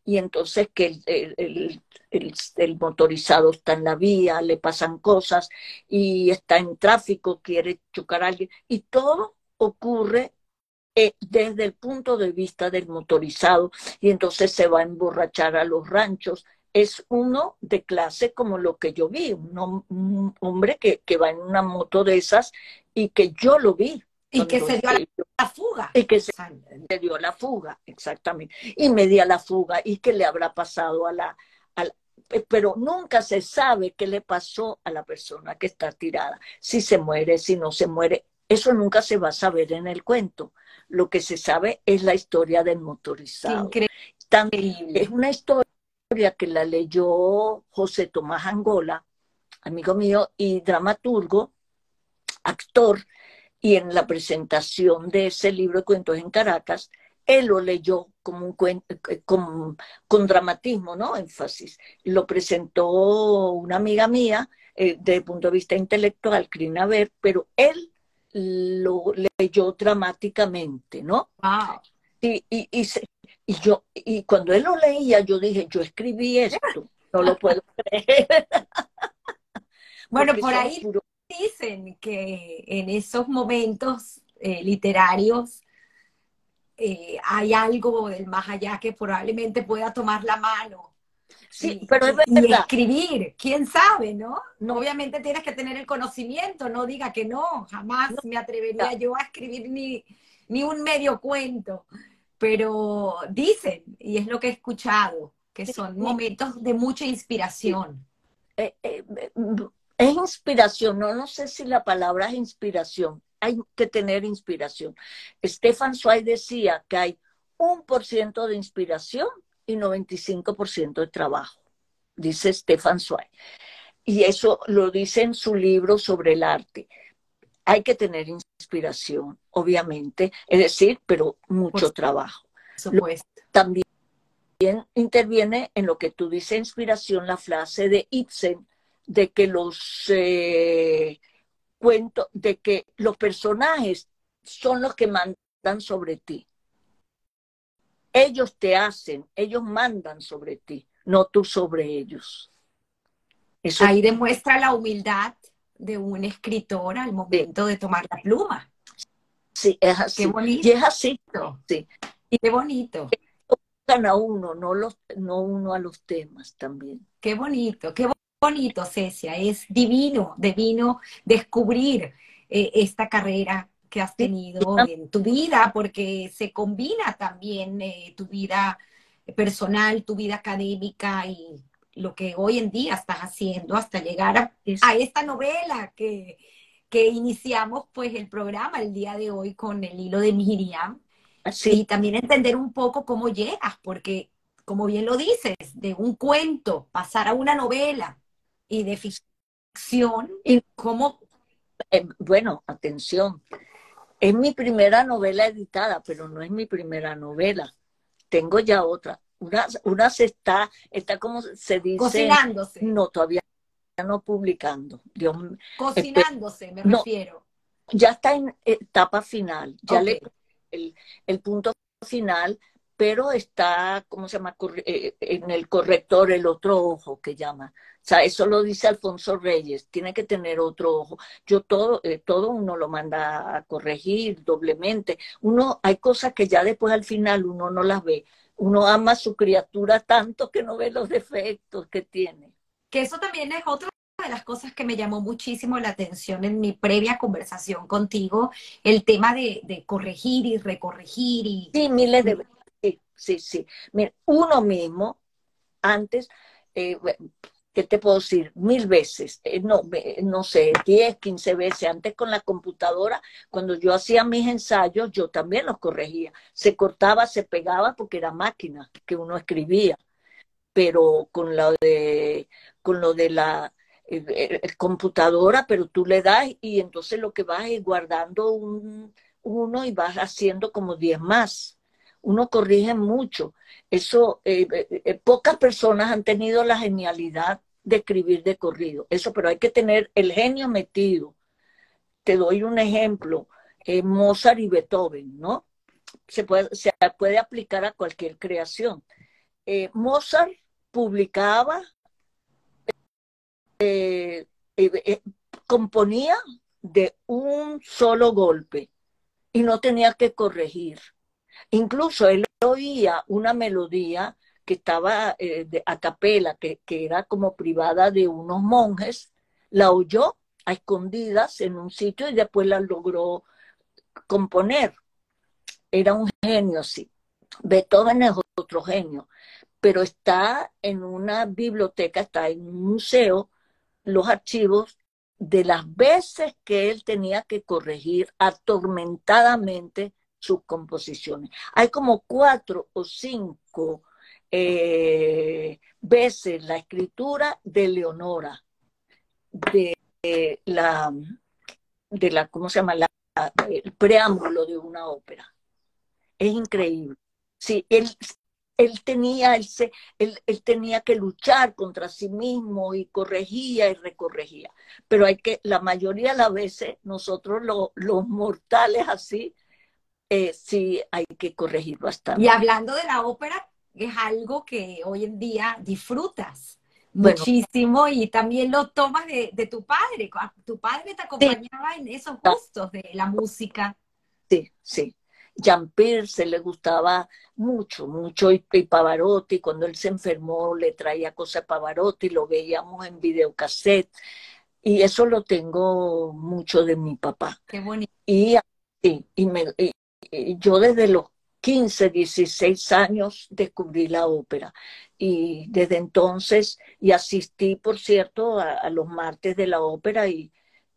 y entonces que el, el, el, motorizado está en la vía, le pasan cosas y está en tráfico, quiere chocar a alguien, y todo ocurre eh, desde el punto de vista del motorizado y entonces se va a emborrachar a los ranchos. Es uno de clase como lo que yo vi, un, hombre que, que, va en una moto de esas y que yo lo vi. Y que se dio la, fuga. Y que se, dio la fuga, exactamente. Y media la fuga y que le habrá pasado a la, a la pero nunca se sabe qué le pasó a la persona que está tirada, si se muere, si no se muere, eso nunca se va a saber en el cuento. Lo que se sabe es la historia del motorizado. Increíble. es una historia que la leyó José Tomás Angola, amigo mío y dramaturgo, actor, y en la presentación de ese libro de cuentos en Caracas, él lo leyó como un cuento, eh, con, con dramatismo, ¿no? Énfasis. Lo presentó una amiga mía eh, desde el punto de vista intelectual, Crina Ver, pero él lo leyó dramáticamente, ¿no? Y, y, y, y, yo, y cuando él lo leía, yo dije, yo escribí esto, no lo puedo creer. bueno, por ahí dicen que en esos momentos eh, literarios eh, hay algo del más allá que probablemente pueda tomar la mano Sí, pero es verdad. Y escribir, quién sabe, ¿no? ¿no? Obviamente tienes que tener el conocimiento, no diga que no, jamás me atrevería yo a escribir ni, ni un medio cuento, pero dicen, y es lo que he escuchado, que son momentos de mucha inspiración. Eh, eh, es inspiración, no, no sé si la palabra es inspiración, hay que tener inspiración. Stefan Zweig decía que hay un por ciento de inspiración y 95% de trabajo, dice Stefan Zweig. Y eso lo dice en su libro sobre el arte. Hay que tener inspiración, obviamente, es decir, pero mucho trabajo. también interviene en lo que tú dices, inspiración, la frase de Ibsen, de que los eh, cuentos, de que los personajes son los que mandan sobre ti. Ellos te hacen, ellos mandan sobre ti, no tú sobre ellos. Eso Ahí demuestra la humildad de un escritor al momento de tomar la pluma. Sí, es así. Qué bonito. Y es así. Sí. Y qué bonito. a uno, no, los, no uno a los temas también. Qué bonito, qué bonito, Cecia. Es divino, divino descubrir eh, esta carrera que has tenido en tu vida, porque se combina también eh, tu vida personal, tu vida académica y lo que hoy en día estás haciendo hasta llegar a, esta novela que, que, iniciamos pues el programa el día de hoy con el hilo de Miriam. Y también entender un poco cómo llegas, porque como bien lo dices, de un cuento pasar a una novela y de ficción, y cómo... Eh, bueno, atención, es mi primera novela editada, pero no es mi primera novela. Tengo ya otra. Una, una se está, está como se dice. Cocinándose. No, todavía no publicando. Dios, Cocinándose, me refiero. Ya está en etapa final, ya le el, el punto final, pero está, ¿cómo se llama? Eh, en el corrector el otro ojo que llama. O sea, eso lo dice Alfonso Reyes, tiene que tener otro ojo. Yo todo, eh, todo uno lo manda a corregir doblemente. Uno, hay cosas que ya después al final uno no las ve. Uno ama a su criatura tanto que no ve los defectos que tiene. Que eso también es otra de las cosas que me llamó muchísimo la atención en mi previa conversación contigo, el tema de, corregir y recorregir. Y... Sí, miles de Sí, sí, sí. Mira, uno mismo, antes, eh, ¿qué te puedo decir? Mil veces, eh, no, no sé, diez, quince veces. Antes con la computadora, cuando yo hacía mis ensayos, yo también los corregía. Se cortaba, se pegaba porque era máquina que uno escribía. Pero con lo de, con lo de la eh, computadora, pero tú le das y entonces lo que vas es guardando un, uno y vas haciendo como diez más uno corrige mucho. Eso, eh, eh, eh, pocas personas han tenido la genialidad de escribir de corrido. Eso, pero hay que tener el genio metido. Te doy un ejemplo, Mozart y Beethoven, ¿no? Se puede, se puede aplicar a cualquier creación. Mozart publicaba, componía de un solo golpe y no tenía que corregir Incluso él oía una melodía que estaba eh, a capela, que, era como privada de unos monjes, la oyó a escondidas en un sitio y después la logró componer. Era un genio, sí. Beethoven es otro genio, pero está en una biblioteca, está en un museo, los archivos de las veces que él tenía que corregir atormentadamente sus composiciones. Hay como cuatro o cinco eh, veces la escritura de Leonora, de la, de la, ¿cómo se llama? el preámbulo de una ópera. Es increíble. Sí, él, él tenía, él, él, tenía que luchar contra sí mismo y corregía y recorregía. Pero hay que, la mayoría de las veces, nosotros los mortales así, eh, sí hay que corregir bastante. Y hablando de la ópera, es algo que hoy en día disfrutas muchísimo y también lo tomas de, tu padre. Tu padre te acompañaba en esos gustos de la música. Sí, sí. Jean Pierce le gustaba mucho, mucho y, Pavarotti, cuando él se enfermó le traía cosas a Pavarotti, lo veíamos en videocassette y eso lo tengo mucho de mi papá. Qué bonito. Y, y, me, yo desde los 15, 16 años descubrí la ópera y desde entonces, y asistí, por cierto, a, los martes de la ópera y,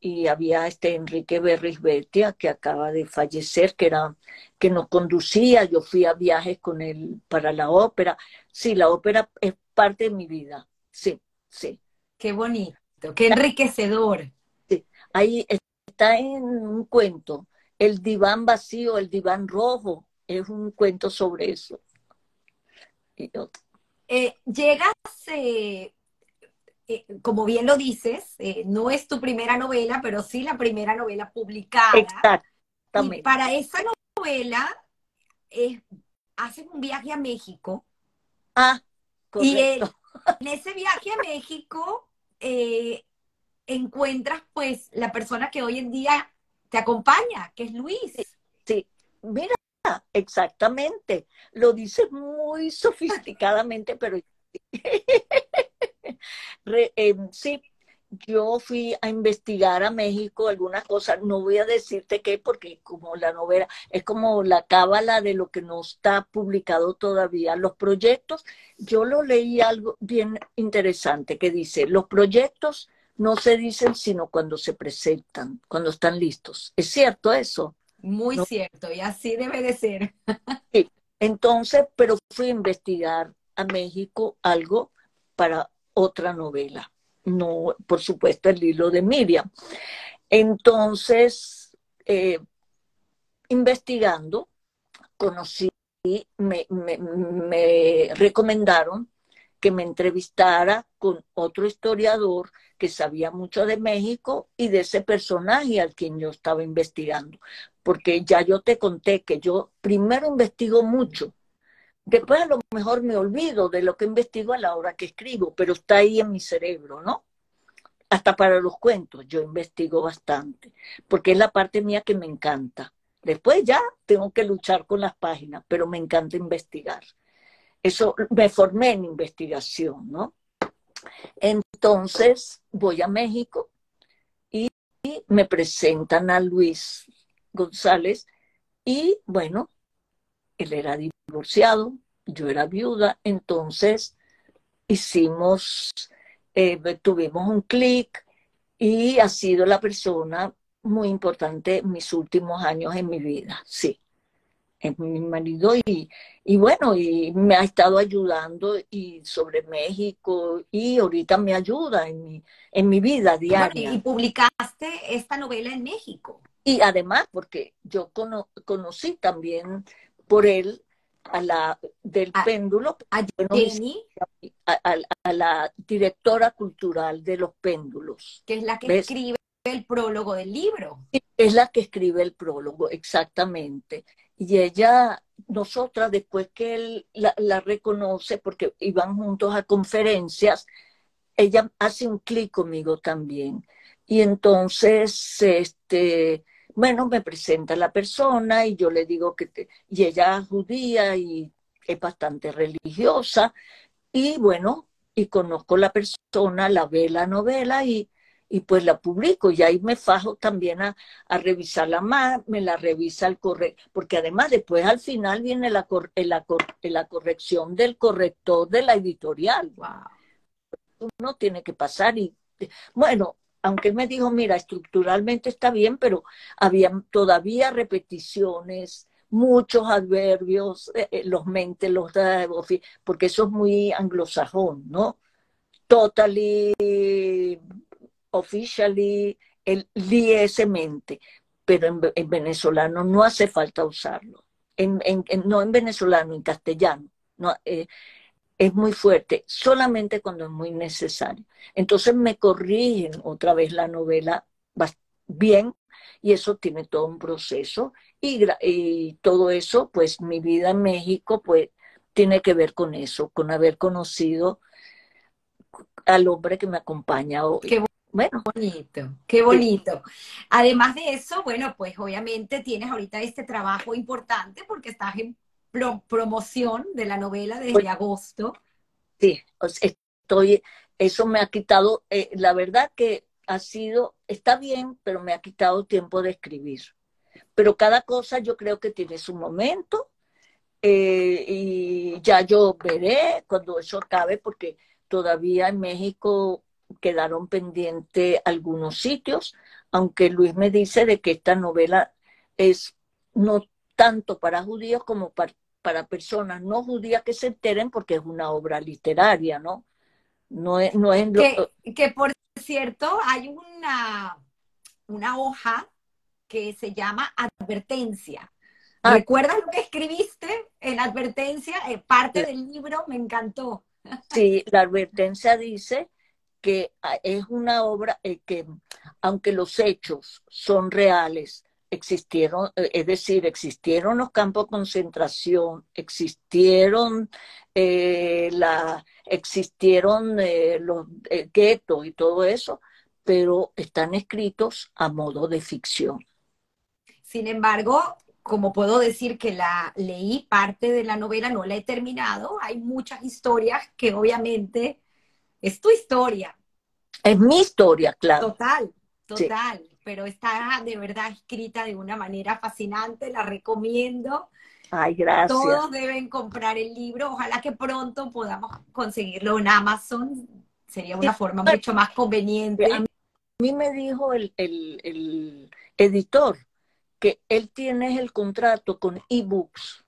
y había este Enrique Berrisbetia que acaba de fallecer, que era que nos conducía, yo fui a viajes con él para la ópera. Sí, la ópera es parte de mi vida. Sí, sí. Qué bonito, qué enriquecedor. Sí, ahí está en un cuento el diván vacío, el diván rojo, es un cuento sobre eso. Eh, llegas, eh, eh, como bien lo dices, no es tu primera novela, pero sí la primera novela publicada. Exactamente. Y para esa novela haces un viaje a México. Ah, correcto. Y en ese viaje a México encuentras pues la persona que hoy en día te acompaña, que es Luis. Sí, mira, exactamente. Lo dices muy sofisticadamente, pero em, sí, yo fui a investigar a México algunas cosas, no voy a decirte qué, porque como la novela es como la cábala de lo que no está publicado todavía. Los proyectos, yo lo leí algo bien interesante que dice, los proyectos no se dicen sino cuando se presentan, cuando están listos. ¿Es cierto eso? Muy cierto, y así debe de ser. Sí. Entonces, pero fui a investigar a México algo para otra novela. No, por supuesto, el hilo de Miriam. Entonces, eh, investigando, conocí, me, me recomendaron que me entrevistara con otro historiador que sabía mucho de México y de ese personaje al quien yo estaba investigando. Porque ya yo te conté que yo primero investigo mucho, después a lo mejor me olvido de lo que investigo a la hora que escribo, pero está ahí en mi cerebro, ¿no? Hasta para los cuentos yo investigo bastante, porque es la parte mía que me encanta. Después ya tengo que luchar con las páginas, pero me encanta investigar. Eso me formé en investigación, ¿no? Entonces voy a México y me presentan a Luis González y bueno, él era divorciado, yo era viuda, entonces hicimos, eh, tuvimos un clic y ha sido la persona muy importante en mis últimos años en mi vida, sí es mi marido y, y, bueno, y me ha estado ayudando y sobre México y ahorita me ayuda en mi, en mi vida diaria. Y publicaste esta novela en México. Y además, porque yo conocí también por él a la del péndulo, a, a, la directora cultural de los péndulos. Que es la que escribe el prólogo del libro. Es la que escribe el prólogo, exactamente. Y ella, nosotras, después que él la, reconoce, porque iban juntos a conferencias, ella hace un clic conmigo también. Y entonces, este, bueno, me presenta la persona y yo le digo que, y ella es judía y es bastante religiosa. Y bueno, y conozco la persona, la ve la novela y y pues la publico y ahí me fajo también a, revisarla más, me la revisa el correo, porque además después al final viene la, la, la corrección del corrector de la editorial. Wow. Uno tiene que pasar y, bueno, aunque él me dijo, mira, estructuralmente está bien, pero había todavía repeticiones, muchos adverbios, eh, eh, los mentes, los porque eso es muy anglosajón, ¿no? Totally officially el liesmente, pero en, venezolano no hace falta usarlo. No en venezolano, en castellano. No, eh, es muy fuerte, solamente cuando es muy necesario. Entonces me corrigen otra vez la novela bien y eso tiene todo un proceso y, y, todo eso, pues mi vida en México, pues tiene que ver con eso, con haber conocido al hombre que me acompaña hoy. Bueno. Bonito, qué bonito. Además de eso, bueno, pues obviamente tienes ahorita este trabajo importante porque estás en promoción de la novela desde pues agosto. Sí, estoy, eso me ha quitado, eh, la verdad que ha sido, está bien, pero me ha quitado tiempo de escribir. Pero cada cosa yo creo que tiene su momento eh, y ya yo veré cuando eso acabe porque todavía en México quedaron pendientes algunos sitios, aunque Luis me dice de que esta novela es no tanto para judíos como para, personas no judías que se enteren porque es una obra literaria, ¿no? No es, no es que, por cierto, hay una, una hoja que se llama advertencia. Ah. ¿Recuerdas lo que escribiste en advertencia? Eh, parte del libro me encantó. Sí, la advertencia dice que ah, es una obra eh, que, aunque los hechos son reales, existieron, eh, es decir, existieron los campos de concentración, existieron eh, la, existieron los guetos y todo eso, pero están escritos a modo de ficción. Sin embargo, como puedo decir que la leí parte de la novela, no la he terminado, hay muchas historias que obviamente es tu historia. Es mi historia, claro. Total, total. Pero está de verdad escrita de una manera fascinante, la recomiendo. Ay, gracias. Todos deben comprar el libro. Ojalá que pronto podamos conseguirlo en Amazon. Sería una forma mucho más conveniente. A mí me dijo el, el editor que él tiene el contrato con ebooks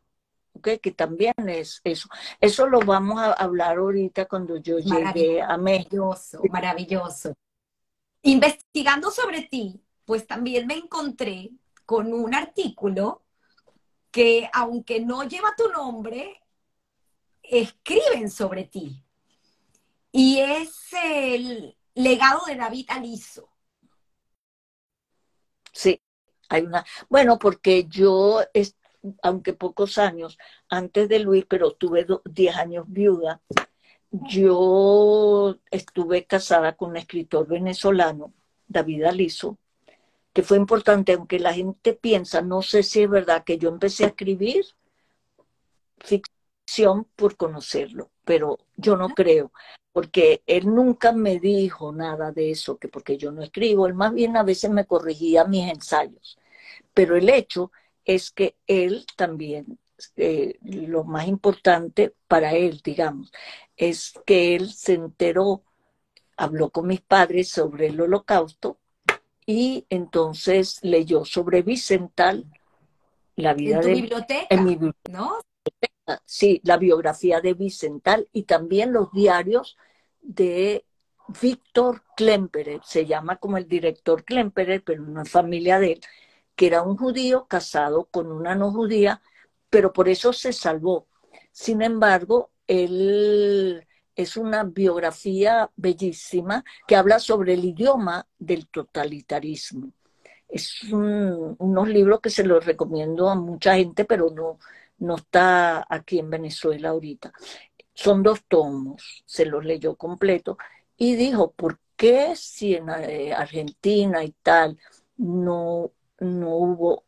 que también es eso. Eso lo vamos a hablar ahorita cuando yo llegue a México. Maravilloso, maravilloso. Investigando sobre ti, pues también me encontré con un artículo que, aunque no lleva tu nombre, escriben sobre ti. y es el legado de David Aliso. Sí, hay una. Bueno, porque yo, aunque pocos años antes de Luis, pero tuve 10 años viuda, yo estuve casada con un escritor venezolano, David Aliso, que fue importante, aunque la gente piensa, no sé si es verdad que yo empecé a escribir ficción por conocerlo, pero yo no creo, porque él nunca me dijo nada de eso, que porque yo no escribo, él más bien a veces me corregía mis ensayos, pero el hecho es que él también, eh, lo más importante para él, digamos, es que él se enteró, habló con mis padres sobre el holocausto y entonces leyó sobre Vicental la vida ¿En de biblioteca, en mi biblioteca, ¿no? sí, la biografía de Vicental y también los diarios de Víctor Klemperer, se llama como el director Klemperer, pero una familia de él, que era un judío casado con una no judía, pero por eso se salvó. Sin embargo, él es una biografía bellísima que habla sobre el idioma del totalitarismo. Es unos libros que se los recomiendo a mucha gente, pero no, no está aquí en Venezuela ahorita. Son dos tomos, se los leyó completo y dijo, ¿por qué si en eh, Argentina y tal no, no hubo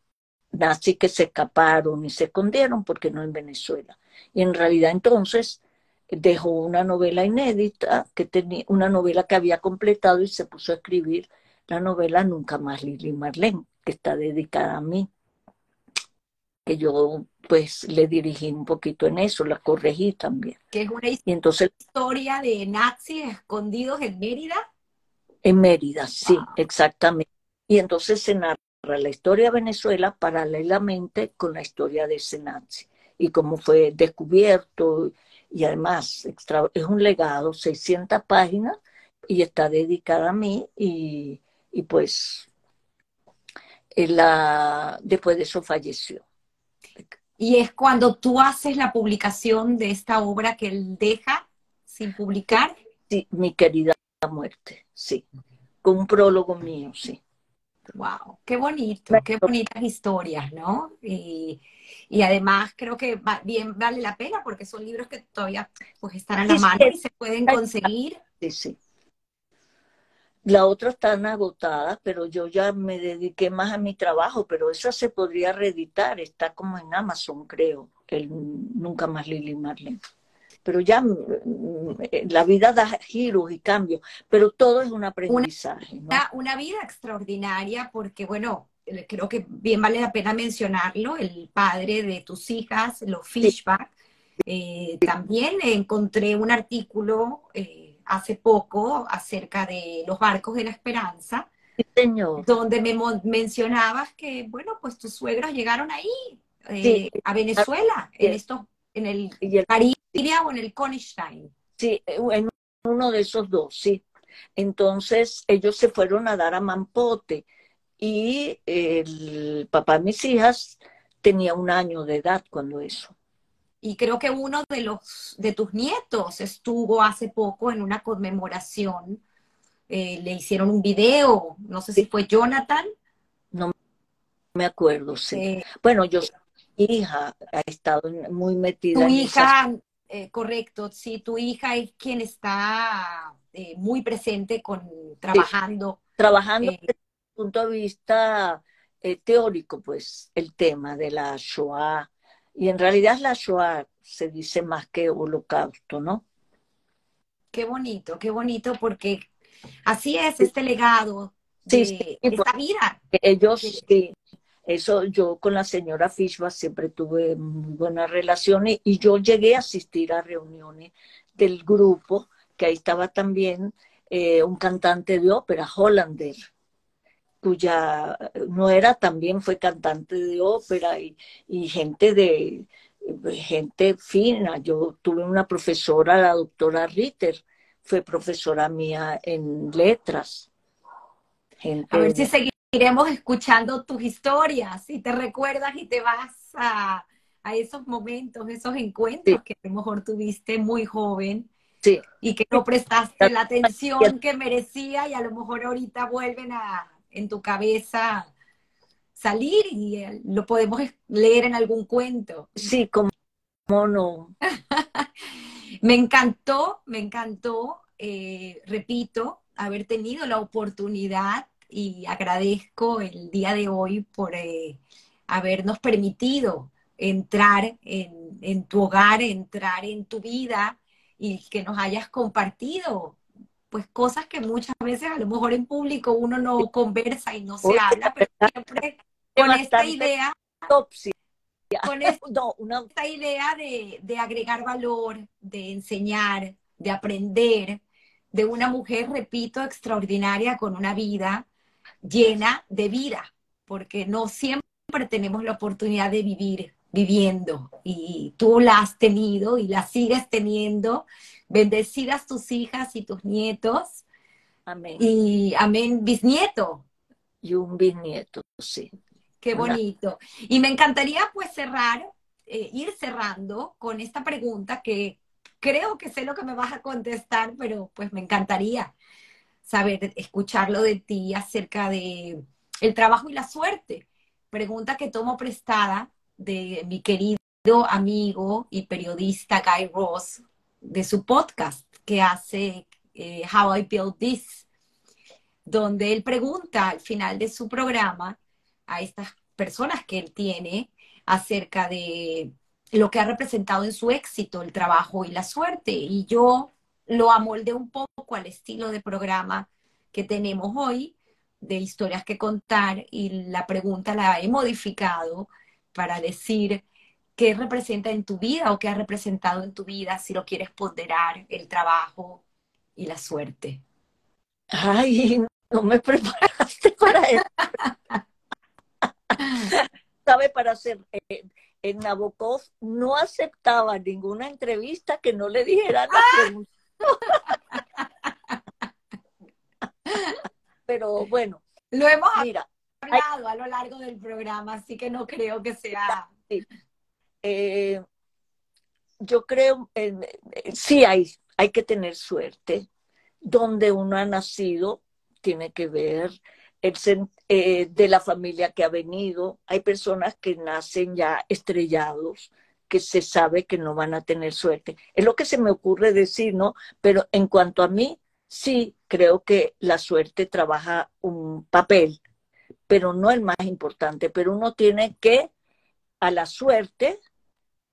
nazis que se escaparon y se escondieron? porque no en Venezuela? Y en realidad entonces dejó una novela inédita, que tenía, una novela que había completado y se puso a escribir la novela Nunca más Lili Marlene, que está dedicada a mí, que yo pues le dirigí un poquito en eso, la corregí también. Que es una y entonces, historia de nazis escondidos en Mérida. En Mérida, sí, exactamente. Y entonces se narra la historia de Venezuela paralelamente con la historia de ese nazi y cómo fue descubierto y además es un legado, 600 páginas y está dedicada a mí y, y pues la, después de eso falleció. Y es cuando tú haces la publicación de esta obra que él deja sin publicar. Sí, mi querida muerte, sí. Con un prólogo mío, sí. Wow, qué bonito, qué bonitas historias, ¿no? Y, y además creo que bien vale la pena porque son libros que todavía pues están a la mano y se pueden conseguir. Sí, sí. La otra están agotadas, pero yo ya me dediqué más a mi trabajo, pero esa se podría reeditar, está como en Amazon, creo, el Nunca más Lili Marlene. Pero ya mm, mm, la vida da giros y cambios, pero todo es un aprendizaje. Una, una vida extraordinaria porque, bueno, creo que bien vale la pena mencionarlo, el padre de tus hijas, los Fishback. Eh, también encontré un artículo eh, hace poco acerca de los barcos de la esperanza, señor. donde me mencionabas que, bueno, pues tus suegros llegaron ahí, eh, a Venezuela, en estos, en el, el o en el Konigstein. Sí, en uno de esos dos, sí. Entonces ellos se fueron a dar a Mampote y el papá de mis hijas tenía un año de edad cuando eso y creo que uno de los de tus nietos estuvo hace poco en una conmemoración. Eh, le hicieron un video, no sé si fue Jonathan. No me acuerdo, sí. Eh, bueno, yo mi hija ha estado muy metida. Tu hija, eh, correcto, sí, tu hija es quien está muy presente con trabajando. trabajando desde el punto de vista teórico, pues, el tema de la Shoah y en realidad la Shoah se dice más que holocausto, ¿no? Qué bonito, qué bonito, porque así es este legado de sí, esta vida. Ellos, sí, eso yo con la señora Fishba siempre tuve muy buenas relaciones y yo llegué a asistir a reuniones del grupo, que ahí estaba también eh, un cantante de ópera, Hollander, cuya era también fue cantante de ópera y, gente de gente fina. Yo tuve una profesora, la doctora Ritter, fue profesora mía en letras. a ver si seguiremos escuchando tus historias y te recuerdas y te vas a, esos momentos, esos encuentros que a lo mejor tuviste muy joven Sí. Y que no prestaste la atención que merecía y a lo mejor ahorita vuelven a en tu cabeza salir y eh, lo podemos leer en algún cuento. Sí, como no. me encantó, me encantó, eh, repito, haber tenido la oportunidad y agradezco el día de hoy por eh, habernos permitido entrar en, en, tu hogar, entrar en tu vida y que nos hayas compartido pues cosas que muchas veces a lo mejor en público uno no conversa y no se habla, pero siempre con esta idea con esta idea de, de agregar valor, de enseñar, de aprender, de una mujer, repito, extraordinaria con una vida llena de vida, porque no siempre tenemos la oportunidad de vivir viviendo y tú la has tenido y la sigues teniendo. Bendecidas tus hijas y tus nietos. Amén. Y amén, bisnieto. Y un bisnieto, sí. Qué bonito. Y me encantaría pues cerrar, eh, ir cerrando con esta pregunta que creo que sé lo que me vas a contestar, pero pues me encantaría saber, escucharlo de ti acerca de el trabajo y la suerte. Pregunta que tomo prestada de mi querido amigo y periodista Guy Ross, de su podcast que hace eh, How I Built This, donde él pregunta al final de su programa a estas personas que él tiene acerca de lo que ha representado en su éxito el trabajo y la suerte. Y yo lo amolde un poco al estilo de programa que tenemos hoy, de historias que contar, y la pregunta la he modificado para decir qué representa en tu vida o qué ha representado en tu vida, si lo quieres ponderar, el trabajo y la suerte. Ay, no me preparaste para eso. ¿Sabe? Para hacer, eh, en Nabokov no aceptaba ninguna entrevista que no le dijera la pregunta. Pero bueno. Lo hemos hablado a lo largo del programa, así que no creo que sea. Eh, yo creo, sí hay, hay que tener suerte. Donde uno ha nacido tiene que ver el, eh, de la familia que ha venido. Hay personas que nacen ya estrellados, que se sabe que no van a tener suerte. Es lo que se me ocurre decir, ¿no? Pero en cuanto a mí, sí creo que la suerte trabaja un papel, pero no el más importante. Pero uno tiene que a la suerte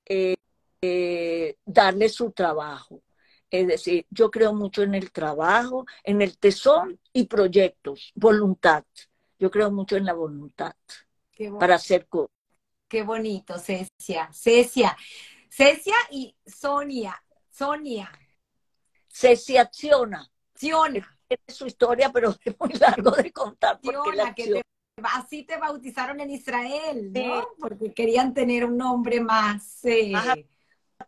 eh, eh, darle su trabajo. Es decir, yo creo mucho en el trabajo, en el tesón y proyectos, voluntad. Yo creo mucho en la voluntad para hacer cosas. Qué bonito, Cecia. Cecia. Cecia y Sonia. Sonia. Cecia acciona. Acciona. Es su historia, pero es muy largo de contar. que así te bautizaron en Israel, ¿no? Porque querían tener un nombre más eh,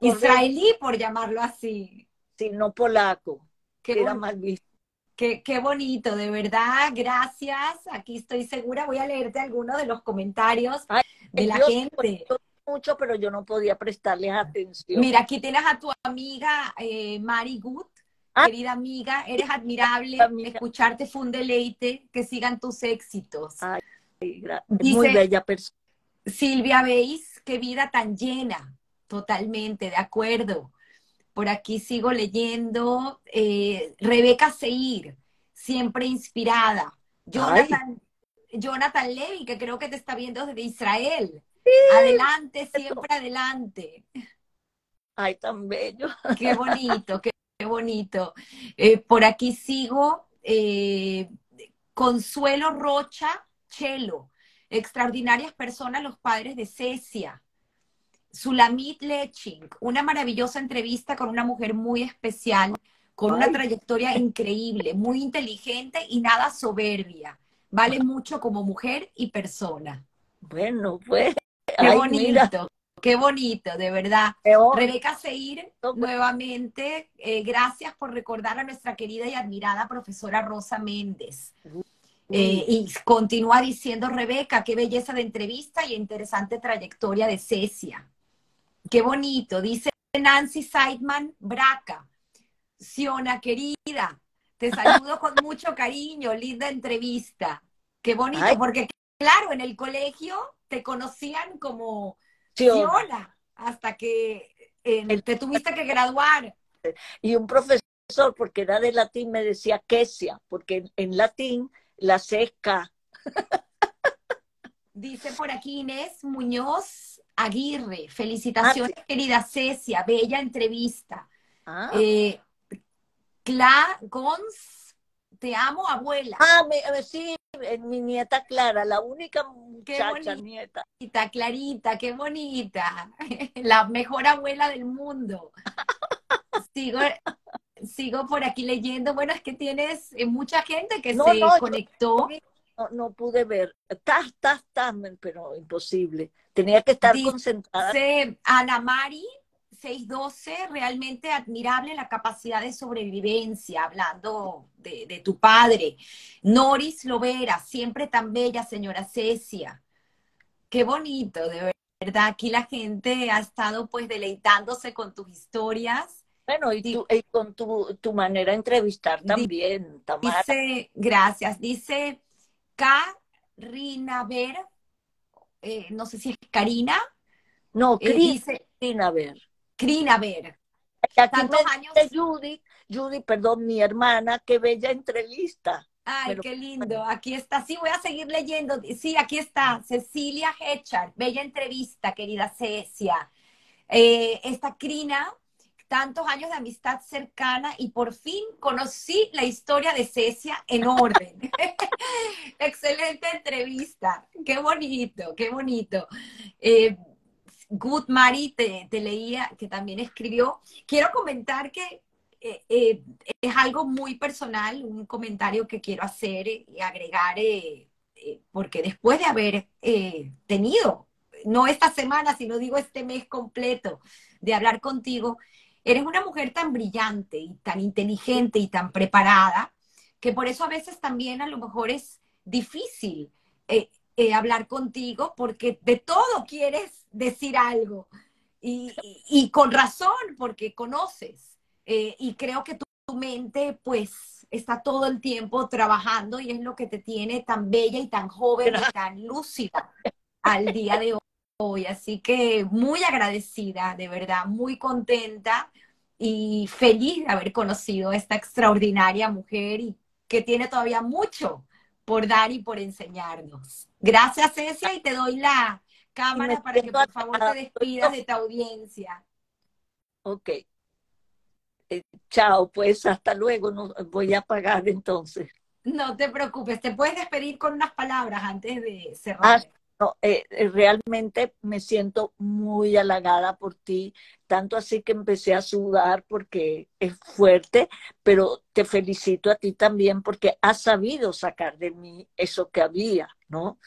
israelí, por llamarlo así. Sí, no polaco. que era más visto. Qué, qué, bonito, de verdad, gracias. Aquí estoy segura, voy a leerte algunos de los comentarios de la gente. Mucho, pero yo no podía prestarles atención. Mira, aquí tienes a tu amiga eh, Mari Good, ah. querida amiga, eres admirable, escucharte fue un deleite, que sigan tus éxitos. Ay, muy bella persona. Silvia veis qué vida tan llena, totalmente, de acuerdo. Por aquí sigo leyendo. Eh, Rebeca Seir, siempre inspirada. Jonathan, Jonathan Levy, que creo que te está viendo desde Israel. Adelante, siempre adelante. Ay, tan bello. Qué bonito, qué, bonito. Eh, por aquí sigo. Eh, Consuelo Rocha Chelo. Extraordinarias personas, los padres de Cecia. Sulamit Leching, una maravillosa entrevista con una mujer muy especial, con una trayectoria increíble, muy inteligente y nada soberbia. Vale mucho como mujer y persona. Bueno, pues. Qué bonito, qué bonito, de verdad. Rebeca Seir, nuevamente, eh, gracias por recordar a nuestra querida y admirada profesora Rosa Méndez. Eh, y continúa diciendo Rebeca, qué belleza de entrevista y interesante trayectoria de Cecia. Qué bonito. Dice Nancy Seidman Braca. Siona, querida, te saludo con mucho cariño, linda entrevista. Qué bonito, porque claro, en el colegio te conocían como Hasta que eh, te tuviste que graduar. Y un profesor, porque era de latín, me decía quesia, porque en, latín la seca. Dice por aquí Inés Muñoz Aguirre, felicitaciones ah, querida Cecia, bella entrevista. Ah. Eh, Cla Gons, te amo abuela. Ah, me, sí, mi nieta Clara, la única muchacha nieta. Clarita, qué bonita. La mejor abuela del mundo. Sigo, sigo por aquí leyendo. Bueno, es que tienes eh, mucha gente que se conectó no, pude ver. Tas, tas, tas, pero imposible. Tenía que estar concentrada. Ana Mari, 612, realmente admirable la capacidad de sobrevivencia, hablando de, tu padre. Noris Lovera, siempre tan bella, señora Cecia. Qué bonito, de verdad. Aquí la gente ha estado pues deleitándose con tus historias. Bueno, y, con tu, tu, manera de entrevistar también, Tamara. Dice, gracias. Dice Karina Ver, eh, no sé si es Karina. No, eh, Karina Ver. Karina Ver. Tantos años. Judy, Judy, perdón, mi hermana, qué bella entrevista. Ay, qué lindo. Aquí está. Sí, voy a seguir leyendo. Sí, aquí está. Cecilia Hechard. Bella entrevista, querida Cecia. Eh, esta Crina tantos años de amistad cercana y por fin conocí la historia de Cecia en orden. Excelente entrevista, qué bonito, qué bonito. Eh, Good Mari te, leía, que también escribió. Quiero comentar que eh, eh, es algo muy personal, un comentario que quiero hacer y agregar, porque después de haber tenido, no esta semana, sino digo este mes completo, de hablar contigo, Eres una mujer tan brillante y tan inteligente y tan preparada que por eso a veces también a lo mejor es difícil eh, hablar contigo porque de todo quieres decir algo y, con razón porque conoces eh, y creo que tu, tu, mente pues está todo el tiempo trabajando y es lo que te tiene tan bella y tan joven y tan lúcida al día de hoy hoy. Así que muy agradecida, de verdad, muy contenta y feliz de haber conocido a esta extraordinaria mujer y que tiene todavía mucho por dar y por enseñarnos. Gracias, Cecia, y te doy la cámara para que por favor te despidas de tu audiencia. Ok. Eh, chao, pues hasta luego, no, voy a apagar entonces. No te preocupes, te puedes despedir con unas palabras antes de cerrar. Ah, no, eh, eh, realmente me siento muy halagada por ti, tanto así que empecé a sudar porque es fuerte, pero te felicito a ti también porque has sabido sacar de mí eso que había, ¿no?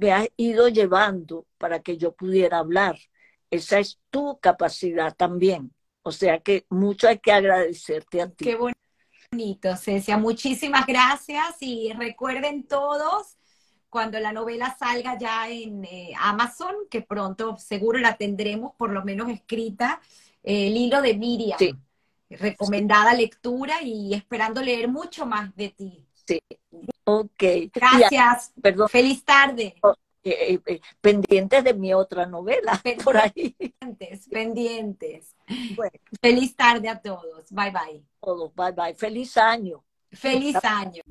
me has ido llevando para que yo pudiera hablar. Esa es tu capacidad también. O sea que mucho hay que agradecerte a ti. Qué bonito, Cecia. Muchísimas gracias y recuerden todos cuando la novela salga ya en eh, Amazon, que pronto seguro la tendremos por lo menos escrita, eh, el hilo de Miriam. Recomendada lectura y esperando leer mucho más de ti. Sí. Ok. Gracias. Perdón. Feliz tarde. Oh, eh, pendientes de mi otra novela por ahí. Pendientes, pendientes. Feliz tarde a todos. Bye bye. Todos, bye bye. Feliz año. Feliz año.